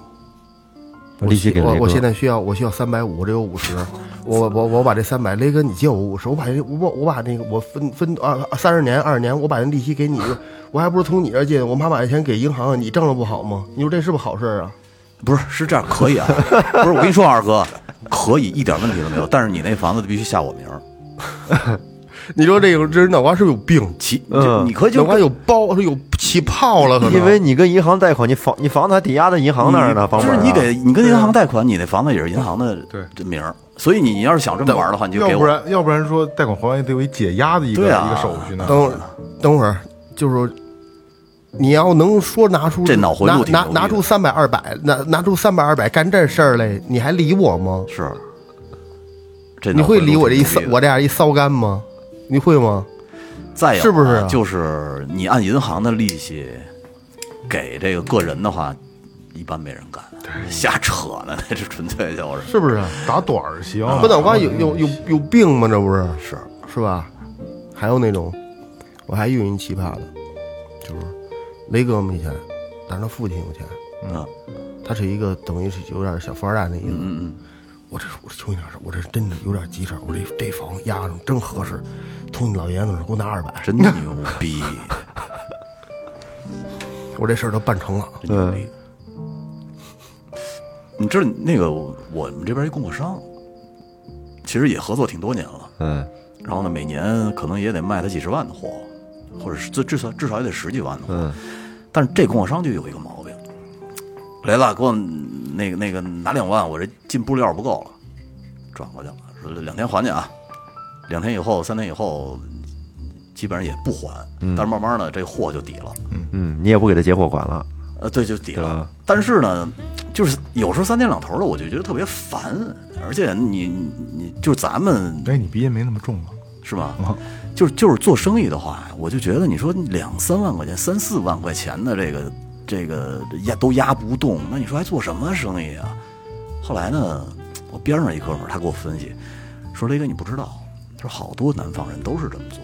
把利息给我。我现在需要我需要三百五，我这有五十，我我我把这三百，雷哥你借我五十，我把这我我把那个我分分啊三十年二十年，我把那利息给你，我还不是从你这借的，我妈把这钱给银行，你挣了不好吗？你说这是不是好事儿啊？不是是这样，可以啊。[laughs] 不是我跟你说，二哥可以，一点问题都没有。但是你那房子必须下我名儿，你说这个这人脑瓜是不是有病？起，嗯你可以就脑瓜有包，是有起泡了，可能因为你跟银行贷款，你房你房子还抵押在银行那儿呢，房本儿啊就是你给你跟银行贷款，你那房子也是银行的对 [laughs] 这名儿，所以你要是想这么玩的话，你就给。要不然要不然说贷款还完得有一解压的一个对啊一个手续呢。等会儿等会儿，就是说你要能说拿出这脑回路拿拿拿出三百二百，拿拿出三百二百干这事儿来，你还理我吗？是，这你会理我这一骚我这样一骚干吗？你会吗？再有是不是啊就是你按银行的利息给这个个人的话，一般没人干，瞎扯呢，那是纯粹就是。是不是？打短儿行，不脑瓜有有有有病吗？这不是是是吧？还有那种，我还遇见一奇葩的，就是雷哥没钱，但是他父亲有钱，嗯他是一个等于是有点小富二代那意思。嗯嗯，我这我这求你点事儿，我这真的有点急事儿，我这这房压上真合适，从你老爷子那儿给我拿二百，真牛逼，[laughs] 我这事儿都办成了。真牛逼。你知道那个我们这边一供货商，其实也合作挺多年了。嗯，然后呢，每年可能也得卖他几十万的货，或者是最至少至少也得十几万的货。嗯但是这供货商就有一个毛病，雷子给我那个那个拿两万，我这进布料不够了，转过去了，说两天还你啊，两天以后、三天以后，基本上也不还，但是慢慢的这货就抵了。嗯，你也不给他结货款了，呃，对，就抵了。但是呢，就是有时候三天两头的，我就觉得特别烦，而且你你你就是咱们哎，你鼻音没那么重了？是吧？[laughs] 就是就是做生意的话，我就觉得你说两三万块钱、三四万块钱的这个这个压都压不动，那你说还做什么生意啊？后来呢，我边上一哥们儿他给我分析说：“雷哥，你不知道，他说好多南方人都是这么做，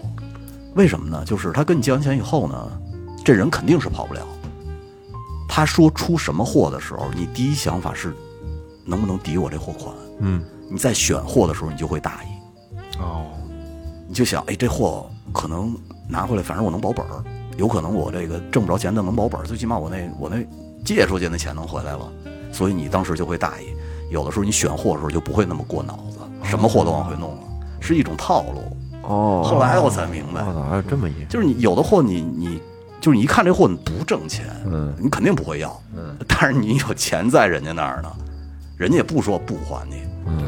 为什么呢？就是他跟你借完钱以后呢，这人肯定是跑不了。他说出什么货的时候，你第一想法是能不能抵我这货款？嗯，你在选货的时候，你就会大意。哦，你就想，哎，这货可能拿回来，反正我能保本儿，有可能我这个挣不着钱，但能保本儿，最起码我那我那借出去那钱能回来了，所以你当时就会大意。有的时候你选货的时候就不会那么过脑子，什么货都往回弄了，是一种套路。哦，后来我才明白，还有这么一，就是你有的货你你就是你一看这货你不挣钱，嗯你肯定不会要，嗯，但是你有钱在人家那儿呢，人家也不说不还你，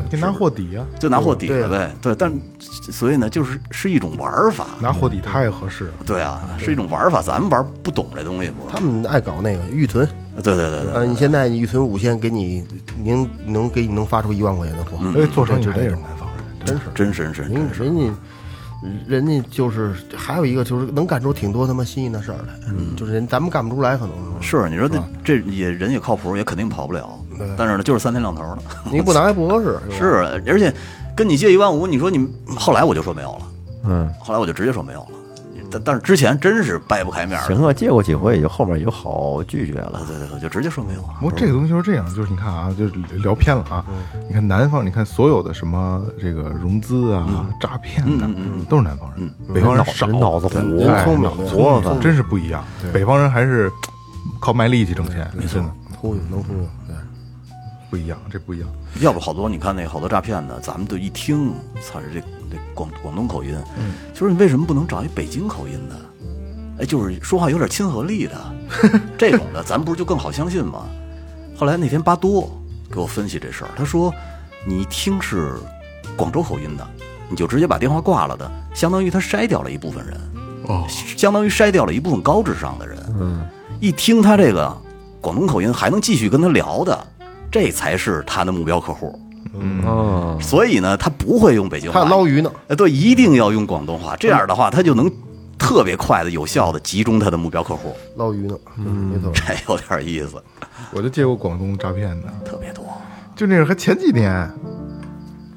给拿货抵呀，就拿货抵了呗，对，但所以呢，就是是一种玩法，拿货抵太合适了。对啊，是一种玩法，咱们玩不懂这东西不？他们爱搞那个预存，对对对对，呃，你现在你预存五千，给你您能给你能发出一万块钱的货，哎，做生意还得是南方人，真是。真是真人是人家人家就是还有一个就是能干出挺多他妈新鲜的事儿来，嗯，就是人咱们干不出来，可能是，你说这这也人也靠谱，也肯定跑不了，但是呢，就是三天两头的，[laughs] 你不拿也不合适，[laughs] 吧？是，而且跟你借一万五，你说你后来我就说没有了，嗯，后来我就直接说没有了，但但是之前真是掰不开面儿，行啊，借过几回也就后面也就好拒绝了，对对对，就直接说没有了。不过这个东西就是这样，就是你看啊，就是聊偏了啊。你看南方，你看所有的什么这个融资啊、诈骗的，都是南方人，北方人少，人脑子对活哎聪明脑子对聪明真是不一样。北方人还是靠卖力气挣钱，真的。忽悠能忽悠，对，不一样，这不一样。要不好多你看那好多诈骗的，咱们都一听，操，这这广广东口音，嗯就是你为什么不能找一北京口音的？哎，就是说话有点亲和力的，这种的，咱不是就更好相信吗？[laughs] 后来那天巴多给我分析这事儿，他说你一听是广州口音的，你就直接把电话挂了的，相当于他筛掉了一部分人，哦，相当于筛掉了一部分高智商的人。嗯，一听他这个广东口音，还能继续跟他聊的，这才是他的目标客户。哦，所以呢，他不会用北京话，还有捞鱼呢，呃，对，一定要用广东话，这样的话，他就能特别快的、有效的集中他的目标客户，捞鱼呢，嗯，没错，这有点意思，我就接过广东诈骗的，特别多。就那个还前几年，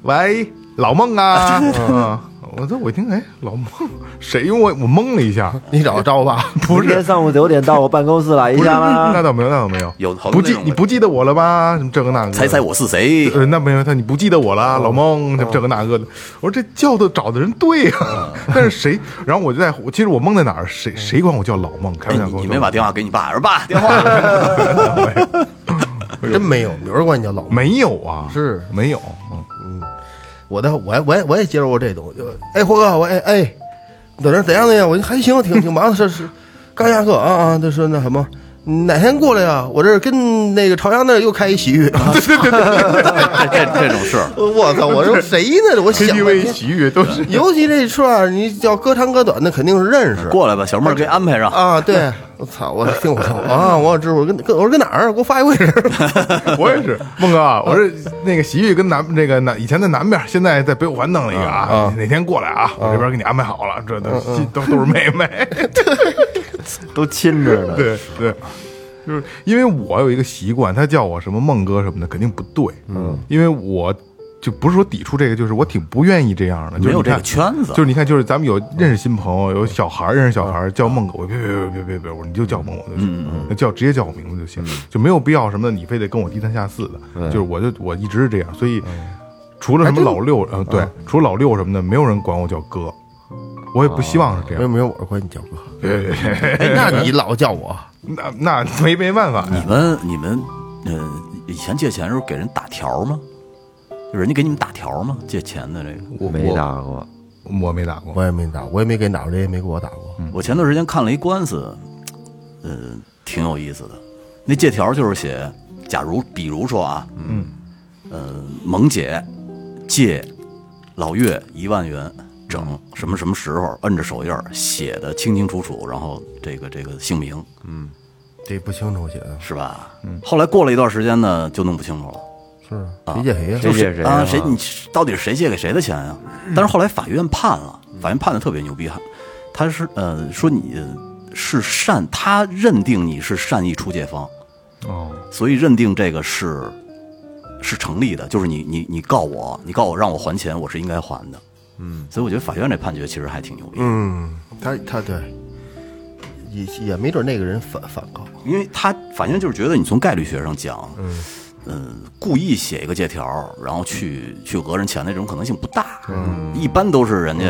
喂，老孟啊，[laughs] 嗯，我这我一听，哎，老孟谁？因为我我懵了一下，你找找我爸，[laughs] 不是明天上午九点到我办公室来一，下吗？那倒没有，那倒没有，有好多不记种你不记得我了吧？什么这个那个，猜猜我是谁？呃，那没有，他你不记得我了，老孟，这这个那个的。我说这叫的找的人对啊，[laughs] 但是谁？然后我就在，我其实我懵在哪儿？谁谁管我叫老孟？开哎，玩笑跟我说，你你没把电话给你爸，说爸电话，真没有，有人管你叫老孟。没有啊？是没有，嗯，我的我我我也接受过这种，就哎霍哥，我哎哎，你在这怎样的呀？我还行，挺挺忙的，是是，刚下课啊啊，这是那什么。哪天过来呀？我这跟那个朝阳那儿又开一洗浴，[laughs] 这这种事儿，我操！我说谁呢？我想半 KTV 天洗浴都是尤其这串儿，你叫歌长歌短的，肯定是认识过来吧，小妹儿给安排上。啊。对，我操！我听我操啊！我知我跟跟我说跟哪儿？给我发一位置。[laughs] 我也是，孟哥，我是那个洗浴跟南那个南以前在南边，现在在北五环弄了一个啊，哪天过来啊，我这边给你安排好了，这都都都是妹妹，[laughs] [laughs] 都亲着呢。对对，就是因为我有一个习惯，他叫我什么孟哥什么的，肯定不对。嗯，因为我就不是说抵触这个，就是我挺不愿意这样的。就是没有这个圈子就是你看，就是咱们有认识新朋友，有小孩认识小孩叫孟哥，我别别别别别别，我说你就叫孟我就行，那叫直接叫我名字就行，就没有必要什么你非得跟我低三下四的。就是我就我一直是这样，所以除了什么老六，嗯，对，除了老六什么的，没有人管我叫哥，我也不希望是这样。没有没有，我管你叫哥。别别别，哎，那你老叫我，[laughs] 那那没没办法呀。你们你们呃，以前借钱的时候给人打条吗？就人家给你们打条吗？借钱的这个，我没打过，我没打过，我也没打，我也没给你打过，人也没给我打过。我前段时间看了一官司，呃，挺有意思的。那借条就是写，假如比如说啊，嗯，呃，萌姐借老岳一万元整什么什么时候，摁着手印写的清清楚楚，然后这个这个姓名嗯这不清楚写的，是吧？嗯。后来过了一段时间呢，就弄不清楚了。是谁借谁呀？谁借谁啊？啊谁你到底是谁借给谁的钱呀？但是后来法院判了，法院判的特别牛逼他，他是呃说你是善，他认定你是善意出借方，哦，所以认定这个是是成立的，就是你你你告我，你告我让我还钱，我是应该还的。嗯，所以我觉得法院这判决其实还挺牛逼，嗯，他他对，也也没准那个人反反告。因为他法院就是觉得你从概率学上讲，嗯，故意写一个借条，然后去去讹人钱的这种可能性不大。嗯，一般都是人家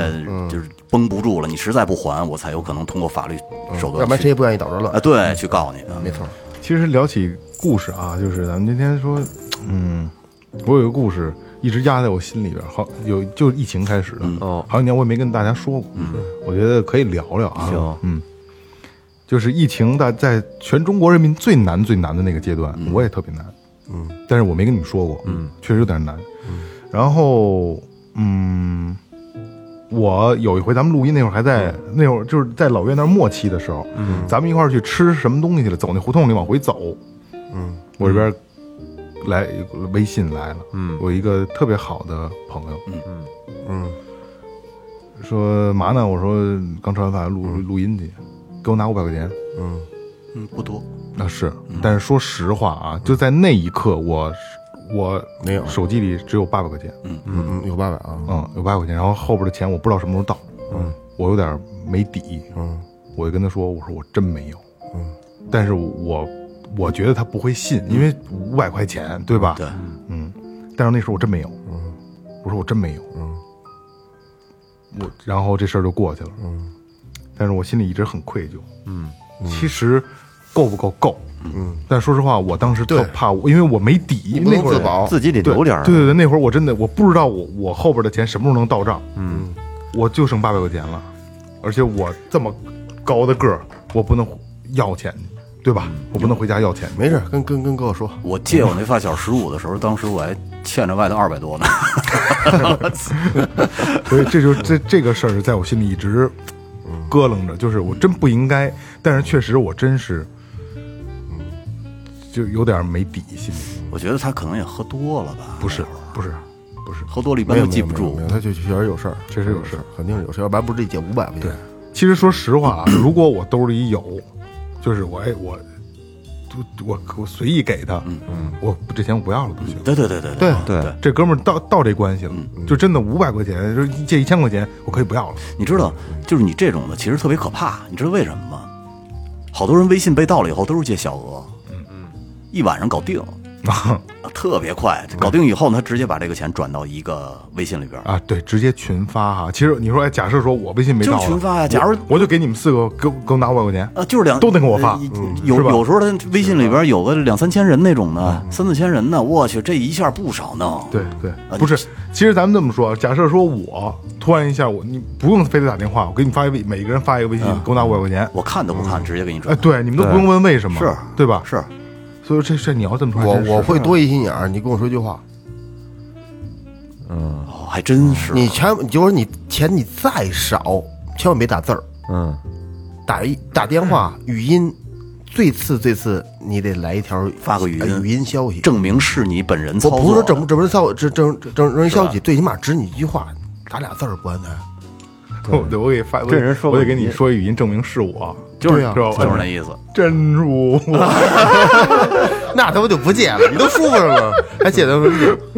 就是绷不住了，你实在不还，我才有可能通过法律手段要不然谁也不愿意倒着啊，对，去告你。没错，其实聊起故事啊，就是咱们今天说，嗯，我有一个故事一直压在我心里边，好有就是疫情开始的，哦。好几年我也没跟大家说过，嗯，我觉得可以聊聊啊，行。嗯，就是疫情在在全中国人民最难最难的那个阶段，我也特别难，嗯，但是我没跟你们说过，嗯，确实有点难，嗯。然后嗯。我有一回咱们录音那会儿还在、那会儿就是在老岳那儿末期的时候，嗯，咱们一块儿去吃什么东西去了，走那胡同里往回走，嗯，我这边来微信来了，嗯，我一个特别好的朋友，嗯。嗯，说嘛呢？我说刚吃完饭录录音去，给我拿五百块钱。嗯，不多。那是，但是说实话啊，就在那一刻，我我没有。手机里只有八百块钱，嗯嗯，有八百啊，嗯，有八百块钱，然后后边的钱我不知道什么时候到，嗯，我有点没底，嗯，我就跟他说，我说我真没有，嗯，但是我我觉得他不会信，因为五百块钱，对吧？对，嗯，但是那时候我真没有，嗯，我说我真没有，嗯，我然后这事儿就过去了，嗯，但是我心里一直很愧疚，嗯，其实够不够够，嗯，但说实话，我当时特怕我，因为我没底，不那会儿自保。自己得对留点儿。对对对，那会儿我真的我不知道我我后边的钱什么时候能到账，嗯，我就剩八百块钱了，而且我这么高的个儿，我不能要钱。去，对吧？我不能回家要钱。没事，跟跟跟哥哥说，我借我那发小十五的时候，当时我还欠着外头二百多呢。[laughs] 所以这就这这个事儿在我心里一直咯楞着，就是我真不应该，但是确实我真是，嗯，就有点没底，心里我觉得他可能也喝多了吧？不是不是不是，喝多了一般没有都记不住没有，没有他就确实有事儿，确实有事儿，肯定是有事儿，要不然不是这借五百块钱。对其实说实话啊，[coughs] 如果我兜里有，就是我哎我，我我随意给他，嗯嗯，我这钱我不要了都行。对对对对对对这哥们儿到到这关系了，就真的五百块钱，就是借一千块钱，我可以不要了。你知道，就是你这种的其实特别可怕。你知道为什么吗？好多人微信被盗了以后都是借小额，嗯嗯，一晚上搞定，啊 [laughs] 特别快。搞定以后呢，他直接把这个钱转到一个微信里边。啊，对，直接群发哈。其实你说，哎，假设说我微信没到，就是群发呀假如我我就给你们四个，给我给我拿五百块钱，啊，就是两都得给我发有是吧有时候他微信里边有个两三千人那种的，三四千人呢，我去，这一下不少呢。对对，啊不是。其实咱们这么说，假设说我突然一下，我你不用非得打电话，我给你发一微，每个人发一个微信，给我拿五百块钱。我看都不看，直接给你转哎，转。对，你们都不用问为什么，是对吧？是，所以这这你要这么说，我我会多一心眼儿，你跟我说句话，哦，还真是。你千就是你钱你再少，千万别打字儿，嗯，打一打电话语音，最次最次你得来一条发个语音呃语音消息。证明是你本人操作的。我不是说整不整不消整整整整人消息，最起码指你一句话，打俩字儿不安全。我对我给发，这人说我得给你说语音证明是我，就是啊就是那意思。真如 [laughs] 那他不就不借了？你都舒服了吗？[laughs] 还借他们？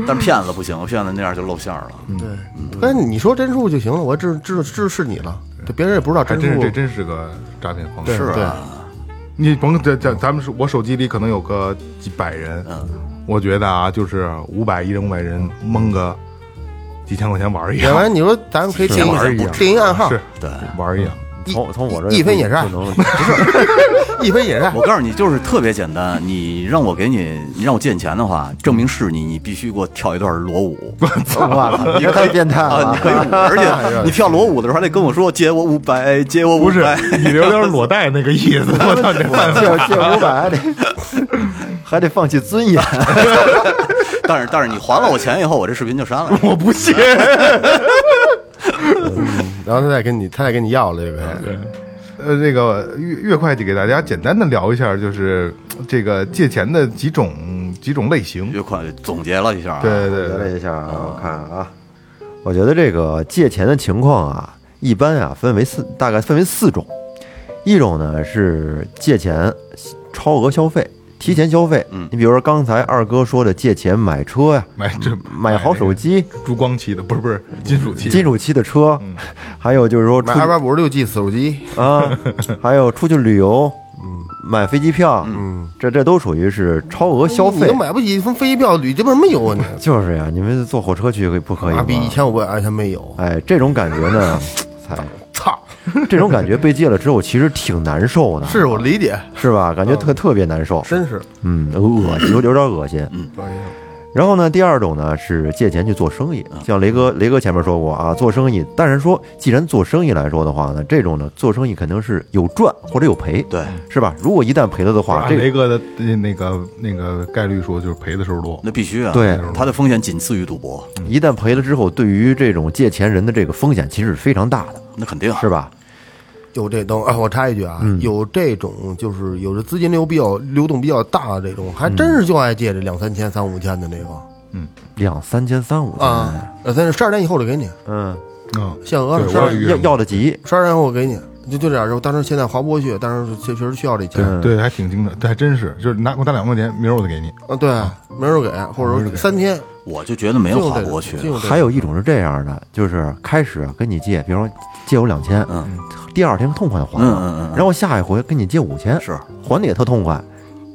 但是骗子不行，骗子那样就露馅儿了。对，但你说真数就行了，我知知道知道是你了，这别人也不知道真是这。真是个诈骗方式。是啊，你甭这这，咱们是我手机里可能有个几百人，嗯，我觉得啊，就是五百一人五百人蒙个几千块钱玩一样，要不然你说咱们可以定一个定一暗号，是对。玩一样。从从我这一分也是爱 [laughs] 不是一分也是。我告诉你，就是特别简单。你让我给你，你让我借你钱的话，证明是你，你必须给我跳一段裸舞。我操，你太变态啊，了你！可以舞，[laughs] 而且你跳裸舞的时候还得跟我说借我五百，借我五不是百。[laughs] 你有点裸贷那个意思，我操，这犯法借借五百还得还得放弃尊严，但是但是你还了我钱以后，我这视频就删了。我不信。然后他再跟你，他再跟你要了这个，呃，这个岳岳会计给大家简单的聊一下，就是这个借钱的几种几种类型。岳会计总结了一下啊，对对了对，了一下啊，我看啊，我觉得这个借钱的情况啊，一般啊分为四，大概分为四种。一种呢是借钱超额消费，提前消费。嗯你比如说刚才二哥说的借钱买车呀、买这买好手机、珠光漆的，不是不是金属漆，金属漆的车，还有就是说买二百五十六 G 手机，啊，[laughs] 还有出去旅游，买飞机票，嗯，这这都属于是超额消费你都。买不起，从飞机票旅这边没有啊你？就是呀，你们坐火车去不可以吗妈？逼，一千五百块钱没有，哎，这种感觉呢，才 [laughs] 操！[laughs] 这种感觉被戒了之后，其实挺难受的，是我理解，是吧？感觉特特别难受，真是。嗯，恶心，有有点恶心。然后呢，第二种呢是借钱去做生意，像雷哥雷哥前面说过啊，做生意。但是说，既然做生意来说的话呢，这种呢做生意肯定是有赚或者有赔，对，是吧？如果一旦赔了的话，这个雷哥的那个那个概率说，就是赔的时候多。那必须啊。对它的风险仅次于赌博，一旦赔了之后，对于这种借钱人的这个风险其实是非常大的，那肯定是吧？有这等啊，我插一句啊，有这种就是有的资金流比较流动比较大的这种，还真是就爱借这两三千、三五千的那个。嗯。两三千、三五千，啊，呃，咱十二点以后就给你，嗯，啊，限额对十二也遇上要要的急，十二点以后我给你，就就这样。当时现在划不过去，但是确确实需要这钱。嗯对，还挺精的，对，还真是，就是拿给我打两块钱，明儿我再给你。啊，对，没人给，或者说三天我就觉得没有划不过去。还有一种是这样的，就是开始跟你借，比如说借我两千，嗯，第二天痛快还嗯了，嗯嗯，然后下一回跟你借五千，是。还的也特痛快，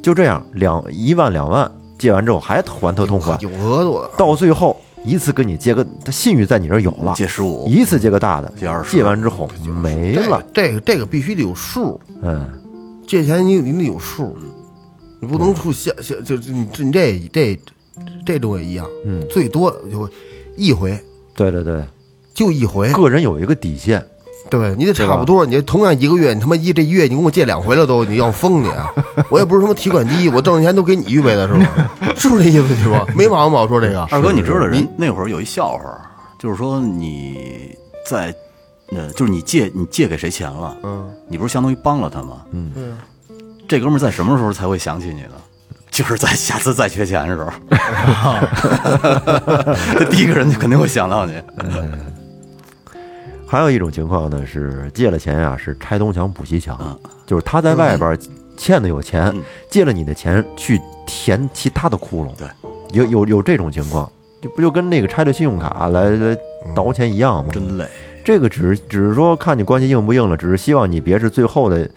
就这样两一万两万借完之后还还特痛快，有额度的，到最后一次跟你借个，他信誉在你这儿有了，借十五，一次借个大的，借二十。借完之后没了。这个，这个必须得有数，嗯，借钱你你得有数，你不能出现现就就你你这这这种也一样，嗯最多就一回，对对对，就一回，个人有一个底线，对你得差不多，你同样一个月，你他妈一这一月你跟我借两回了都，你要疯你啊！[laughs] 我也不是什么提款机，我挣的钱都给你预备的是吧？[laughs] 是不是这意思是吧？[laughs] 没毛病吧？我说这个，二哥，你知道人那会儿有一笑话，就是说你在，呃，就是你借你借给谁钱了，嗯，你不是相当于帮了他吗？嗯这哥们儿在什么时候才会想起你呢？就是在下次再缺钱的时候，[laughs] 这第一个人就肯定会想到你。还有一种情况呢是借了钱啊，是拆东墙补西墙，嗯。就是他在外边欠的有钱，嗯。借了你的钱去填其他的窟窿，对，有有有这种情况，就不就跟那个拆了信用卡来来倒钱一样吗？真累，这个只是只是说看你关系硬不硬了，只是希望你别是最后的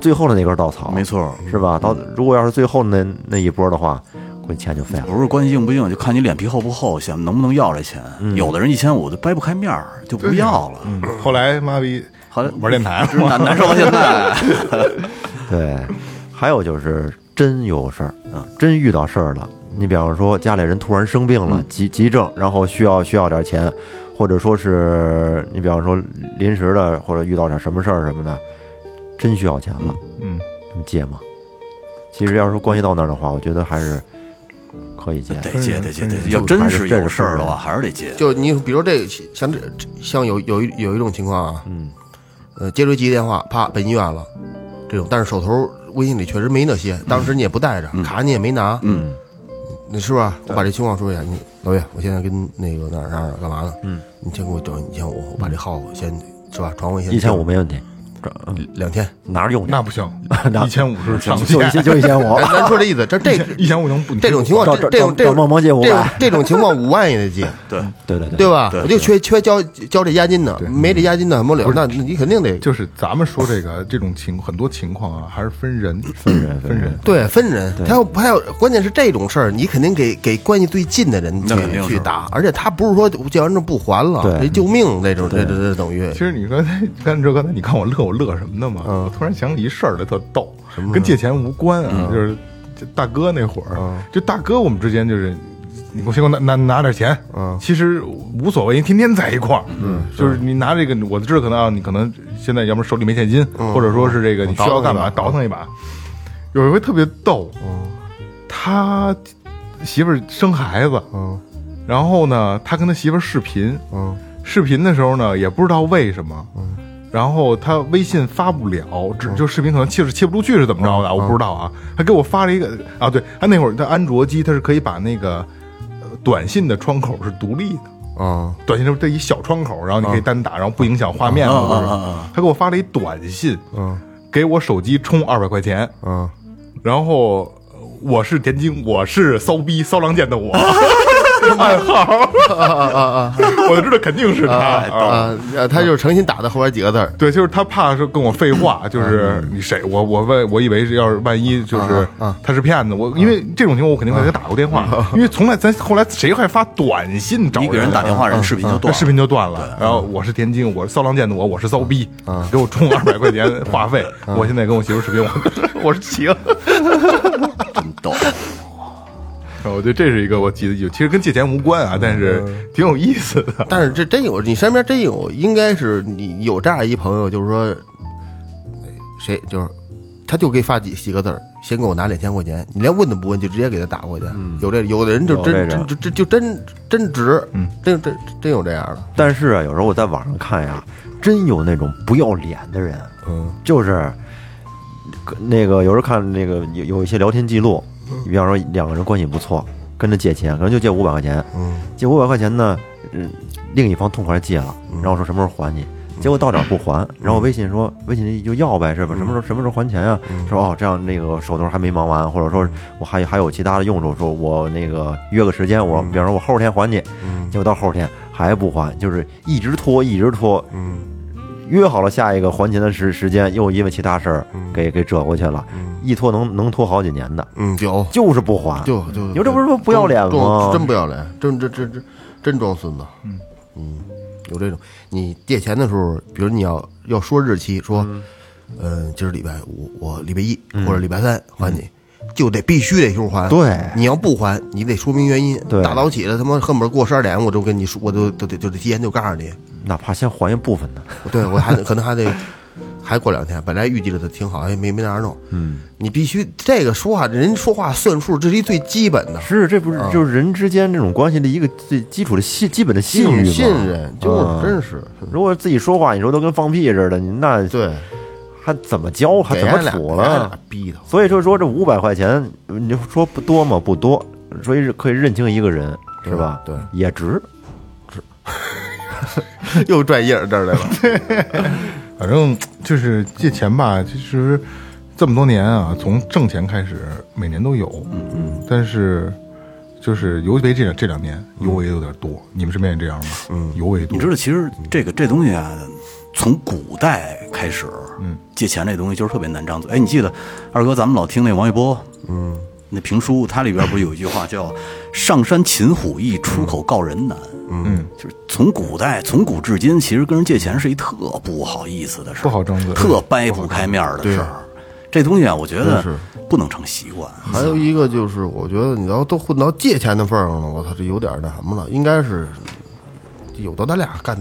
最后的那根稻草，没错，是吧？到如果要是最后那那一波的话，估计钱就废了。不是关系硬不硬，就看你脸皮厚不厚，想能不能要这钱。有的人一千五都掰不开面儿，就不要了。嗯，后来妈逼好像 [laughs] 玩电台是难难受到现在。[laughs] 对，还有就是真有事儿啊，真遇到事儿了。你比方说家里人突然生病了，急急症，然后需要需要点钱，或者说是你比方说临时的，或者遇到点什么事儿什么的，真需要钱了，嗯，你借吗？其实要是关系到那儿的话，我觉得还是可以借。得借得借得要真是有事儿的话，还是得借。就你比如这个像这像有有一有一种情况啊，嗯，呃，接着急电话，啪奔医院了，这种，但是手头微信里确实没那些，当时你也不带着，卡你也没拿，嗯，你是吧？我把这情况说一下，你老岳，我现在跟那个哪儿哪儿干嘛呢？嗯，你先给我转一千五，我把这号先是吧传微信，一千五没问题。两千。哪儿用去？那不行，[laughs] 一千五是 [laughs] 上就一千限，就一千五，咱咱说这意思，这这 [laughs] 一千五能不？这种情况，这这种这种这种这种情况五万也得借，对，对对对吧？我就缺缺交交这押金呢，没这押金呢，没了，那你肯定得就是咱们说这个这种情很多情况啊，还是分人，分人分人。对分人。他要他要关键是这种事儿，你肯定给给关系最近的人去去打，而且他不是说借完之后不还了，对这救命那种，这这这等于其实你刚才刚才刚才你看我乐，我乐什么的嘛？我突然想起一事儿来，特逗，跟借钱无关啊，就是这大哥那会儿，就大哥我们之间就是。你给我先给我拿拿拿点钱，嗯，其实无所谓，因为天天在一块儿，嗯，就是你拿这个，我知道可能啊，你可能现在要么手里没现金，或者说是这个你需要干嘛，倒腾一把。有一回特别逗，他媳妇儿生孩子，嗯。然后呢，他跟他媳妇儿视频，嗯。视频的时候呢，也不知道为什么，然后他微信发不了，只就视频可能切是切不出去是怎么着的，我不知道啊。他给我发了一个啊，对他那会儿他安卓机他是可以把那个呃短信的窗口是独立的，啊。短信是这一小窗口，然后你可以单打，然后不影响画面嘛。他给我发了一短信，嗯。给我手机充二百块钱，嗯，然后呃我是田京，我是骚逼骚浪贱的我，[laughs] 暗号，啊啊啊我就知道肯定是他。啊他就是诚心打的后边几个字儿，对，就是他怕是跟我废话，就是你谁我我问我以为是要是万一就是他是骗子，我因为这种情况我肯定会给他打过电话，因为从来咱后来谁还发短信找一个人打电话，人视频就断视频就断了。然后我是天津，我是骚浪贱的我，我是骚逼，给我充二百块钱话费，我现在跟我媳妇视频，我我是行。真逗，我觉得这是一个我记得有，其实跟借钱无关啊，但是挺有意思的。但是这真有，你身边真有，应该是你有这样一朋友，就是说，谁就是，他就给发几几个字儿，先给我拿两千块钱，你连问都不问，就直接给他打过去。有这有的人就真真就真就真真值，嗯，真真真有这样的，但是啊，有时候我在网上看呀，真有那种不要脸的人，嗯就是那个有时候看那个有有一些聊天记录，比方说两个人关系不错，跟着借钱，可能就借五百块钱，嗯。借五百块钱呢，嗯，另一方痛快借了，然后说什么时候还你，结果到点不还，然后微信说微信就要呗，是吧？什么时候什么时候还钱啊？说哦，这样那个手头还没忙完，或者说我还还有其他的用处，说我那个约个时间，我比方说我后天还你，结果到后天还不还，就是一直拖一直拖，嗯约好了下一个还钱的时时间，又因为其他事儿给给折过去了，一拖能能拖好几年的，嗯，有。就是不还，就就你说这不是说不要脸装吗？真不要脸，真真真真真装孙子。嗯。嗯，有这种，你借钱的时候，比如你要要说日期，说，嗯，今儿礼拜五，我礼拜一或者礼拜三还你，就得必须得时候还。对。你要不还，你得说明原因。对。大早起来他妈恨不得过十二点，我就跟你说，我就都得就得提前就告诉你。哪怕先还一部分呢，[laughs] 对我还得可能还得 [laughs] 还过两天，本来预计的他挺好，哎，没没那样弄。嗯，你必须这个说话，人说话算数，这是一最基本的。是这不是就是人之间这种关系的一个最基础的信基本的信誉吗？信任就是嗯真是，如果自己说话，你说都跟放屁似的，你那对，还怎么教，还怎么处了？逼的。所以说说这五百块钱，你就说不多吗？不多，所以可以认清一个人，是吧？对也值值。[laughs] 又拽印儿这儿来了。[laughs] 反正就是借钱吧，其实这么多年啊，从挣钱开始，每年都有，嗯嗯，但是就是尤其这两这两年，尤为有点多。你们身边也这样吗？嗯，尤为多你。知道，其实这个这东西啊，从古代开始，嗯，借钱这东西就是特别难张嘴。哎，你记得二哥咱们老听那王一波，嗯，那评书，它里边不是有一句话叫“上山擒虎易，出口告人难”。嗯，就是从古代从古至今，其实跟人借钱是一特不好意思的事儿，不好张嘴特掰不开面儿的事儿。这东西啊，我觉得是不能成习惯。还有一个就是，我觉得你要都混到借钱的份儿上了，我操，这有点那什么了。应该是有的咱俩干，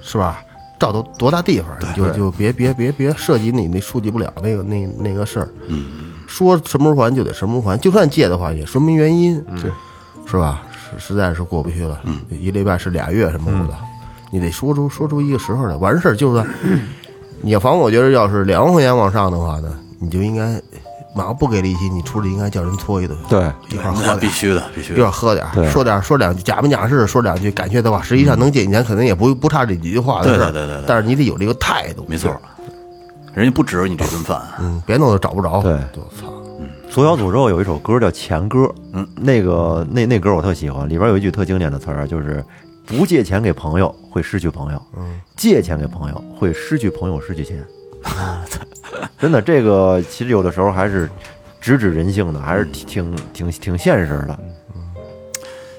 是吧？照多多大地方，你就就别别别别涉及你那触及不了那个那那个事儿。嗯，说什么时候还就得什么时候还，就算借的话也说明原因，对，是吧？实实在是过不去了，嗯，一礼拜是俩月什么的，你得说出说出一个时候来。完事儿就算你要反正我觉得要是两万块钱往上的话呢，你就应该马上不给利息，你出来应该叫人搓一顿，对一块儿喝点必。须的，必须一块儿。喝点儿，说点儿说两句假模假式说两句感谢的话，实际上能借你钱，肯定也不不差这几句话的事儿。对对对对对但是你得有这个态度。没错，人家不指着你这顿饭，嗯，别弄得找不着。对就操，左小诅咒有一首歌叫《钱歌》，嗯，那个那那歌我特喜欢，里边有一句特经典的词儿，就是不借钱给朋友会失去朋友，嗯，借钱给朋友会失去朋友失去钱。[laughs] 真的，这个其实有的时候还是直指人性的，还是挺挺挺挺现实的。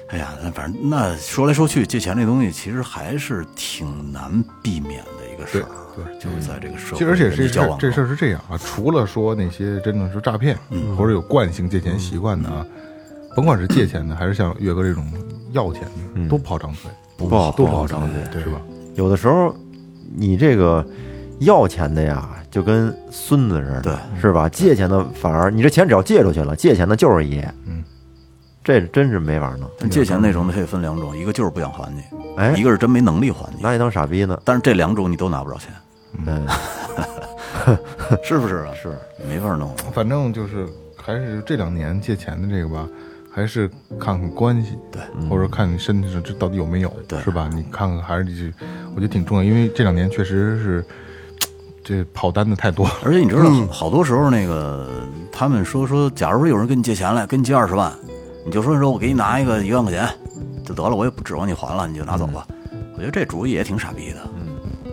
哎呀，那反正那说来说去，借钱这东西其实还是挺难避免的一个事儿。对就是在这个社会其实而且人际交往这事儿这事儿是这样啊，除了说那些真的是诈骗，或者有惯性借钱习惯的啊，甭管是借钱的，还是像岳哥这种要钱的，都不好张嘴，不好都不好张张嘴是吧？有的时候，你这个要钱的呀，就跟孙子似的，对，是吧？借钱的反而你这钱只要借出去了，借钱的就是爷，嗯，这真是没法弄。但借钱那种的可以分两种，一个就是不想还你，哎一个是真没能力还你。拿你当傻逼呢？但是这两种你都拿不着钱，嗯，[laughs] 是不是啊？[laughs] 是没法弄。反正就是还是这两年借钱的这个吧，还是看看关系，对，或者看你身体上这到底有没有，对是吧？你看看还是，我觉得挺重要，因为这两年确实是这跑单的太多了。而且你知道，好多时候那个他们说说，假如说有人跟你借钱来，跟你借二十万，你就说说我给你拿一个一万块钱就得了，我也不指望你还了，你就拿走吧。我觉得这主意也挺傻逼的。嗯，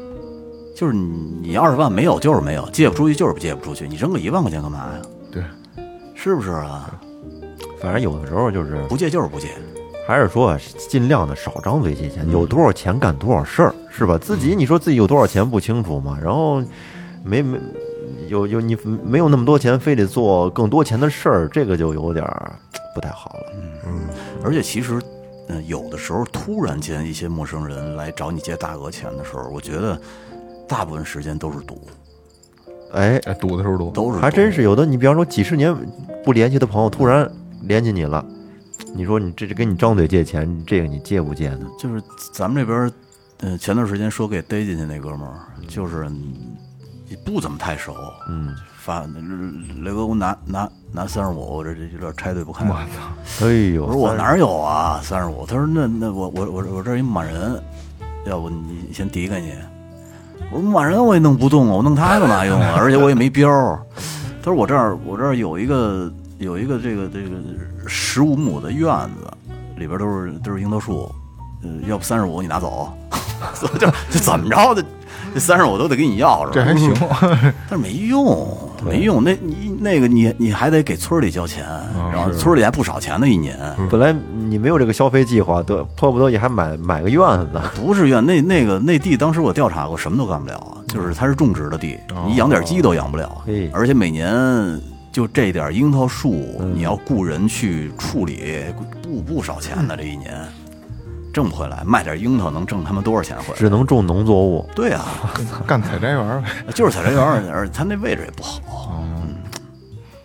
就是你你二十万没有就是没有，借不出去就是借不出去，你扔个一万块钱干嘛呀？对，是不是啊？反正有的时候就是不借就是不借。还是说尽量的少张嘴借钱，有多少钱干多少事儿，是吧？自己你说自己有多少钱不清楚吗？然后没没有有你没有那么多钱，非得做更多钱的事儿，这个就有点儿不太好了。嗯而且其实，嗯、有的时候突然间一些陌生人来找你借大额钱的时候，我觉得大部分时间都是赌，哎，哎，赌的时候多，都是还真是有的。你比方说几十年不联系的朋友，突然联系你了，你说你这这跟你张嘴借钱，这个你借不借呢？就是咱们这边儿，呃，前段时间说给逮进去那哥们儿，就是嗯不怎么太熟，嗯，发雷哥给我拿拿拿三十五，我这这有点拆对不开。我操！哎呦，我说我哪儿有啊，三十五？他说那那我我我我这儿一满人，要不你先抵给你。我说满人我也弄不动啊，我弄他干嘛用啊？[laughs] 而且我也没标儿。他说我这儿我这儿有一个有一个这个这个十五亩的院子，里边都是都是樱桃树，呃，要不三十五你拿走，[laughs] 就就怎么着的，[laughs] 这三十我都得给你要着？这还行。[laughs] 但是没用，没用。那你那个你你还得给村里交钱，然后村里还不少钱呢，一年。本来你没有这个消费计划，得迫不得已还买买个院子，不是院，那那个那地当时我调查过，什么都干不了啊，就是它是种植的地，你养点鸡都养不了，而且每年就这点樱桃树，你要雇人去处理，不不少钱呢，这一年挣不回来，卖点樱桃能挣他妈多少钱回来？只能种农作物。对啊，[laughs] 干采摘园儿呗。就是采摘园儿，而且它那位置也不好。嗯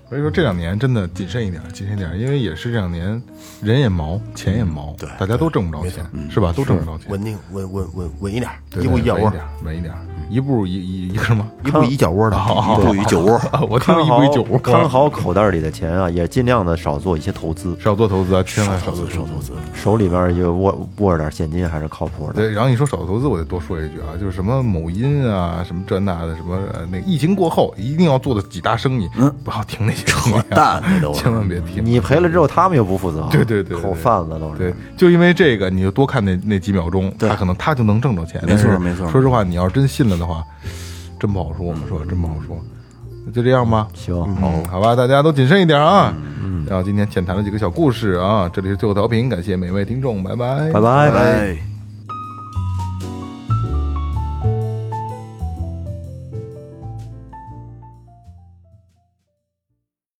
所以说这两年真的谨慎一点，谨慎一点，因为也是这两年人也毛，钱也毛，对大家都挣不着钱，是吧？都挣不着钱，稳定稳稳稳稳一点，对 [laughs] 一步一脚窝，稳一点，稳一点，一步一一一个什么？一步一脚窝的。[laughs] 一步一酒窝，我听了一看好步一酒窝，看好口袋里的钱啊，也尽量的少做一些投资，少做投资啊，千万少做少投资。手里边就握握着点现金还是靠谱的。对，然后你说少投资，我得多说一句啊，就是什么某音啊，什么这那的，什么呃那个疫情过后一定要做的几大生意，嗯不要听那些扯淡千万别听。你赔了之后，他们又不负责，对对对对口贩子都是。对，就因为这个，你就多看那那几秒钟，他可能他就能挣着钱。没错没错说实话，你要是真信了的话，真不好说。我们说真不好说，就这样吧。行，嗯，好吧，大家都谨慎一点啊。嗯，然后今天浅谈了几个小故事啊，这里是最后调频，感谢每位听众，拜拜，拜拜拜。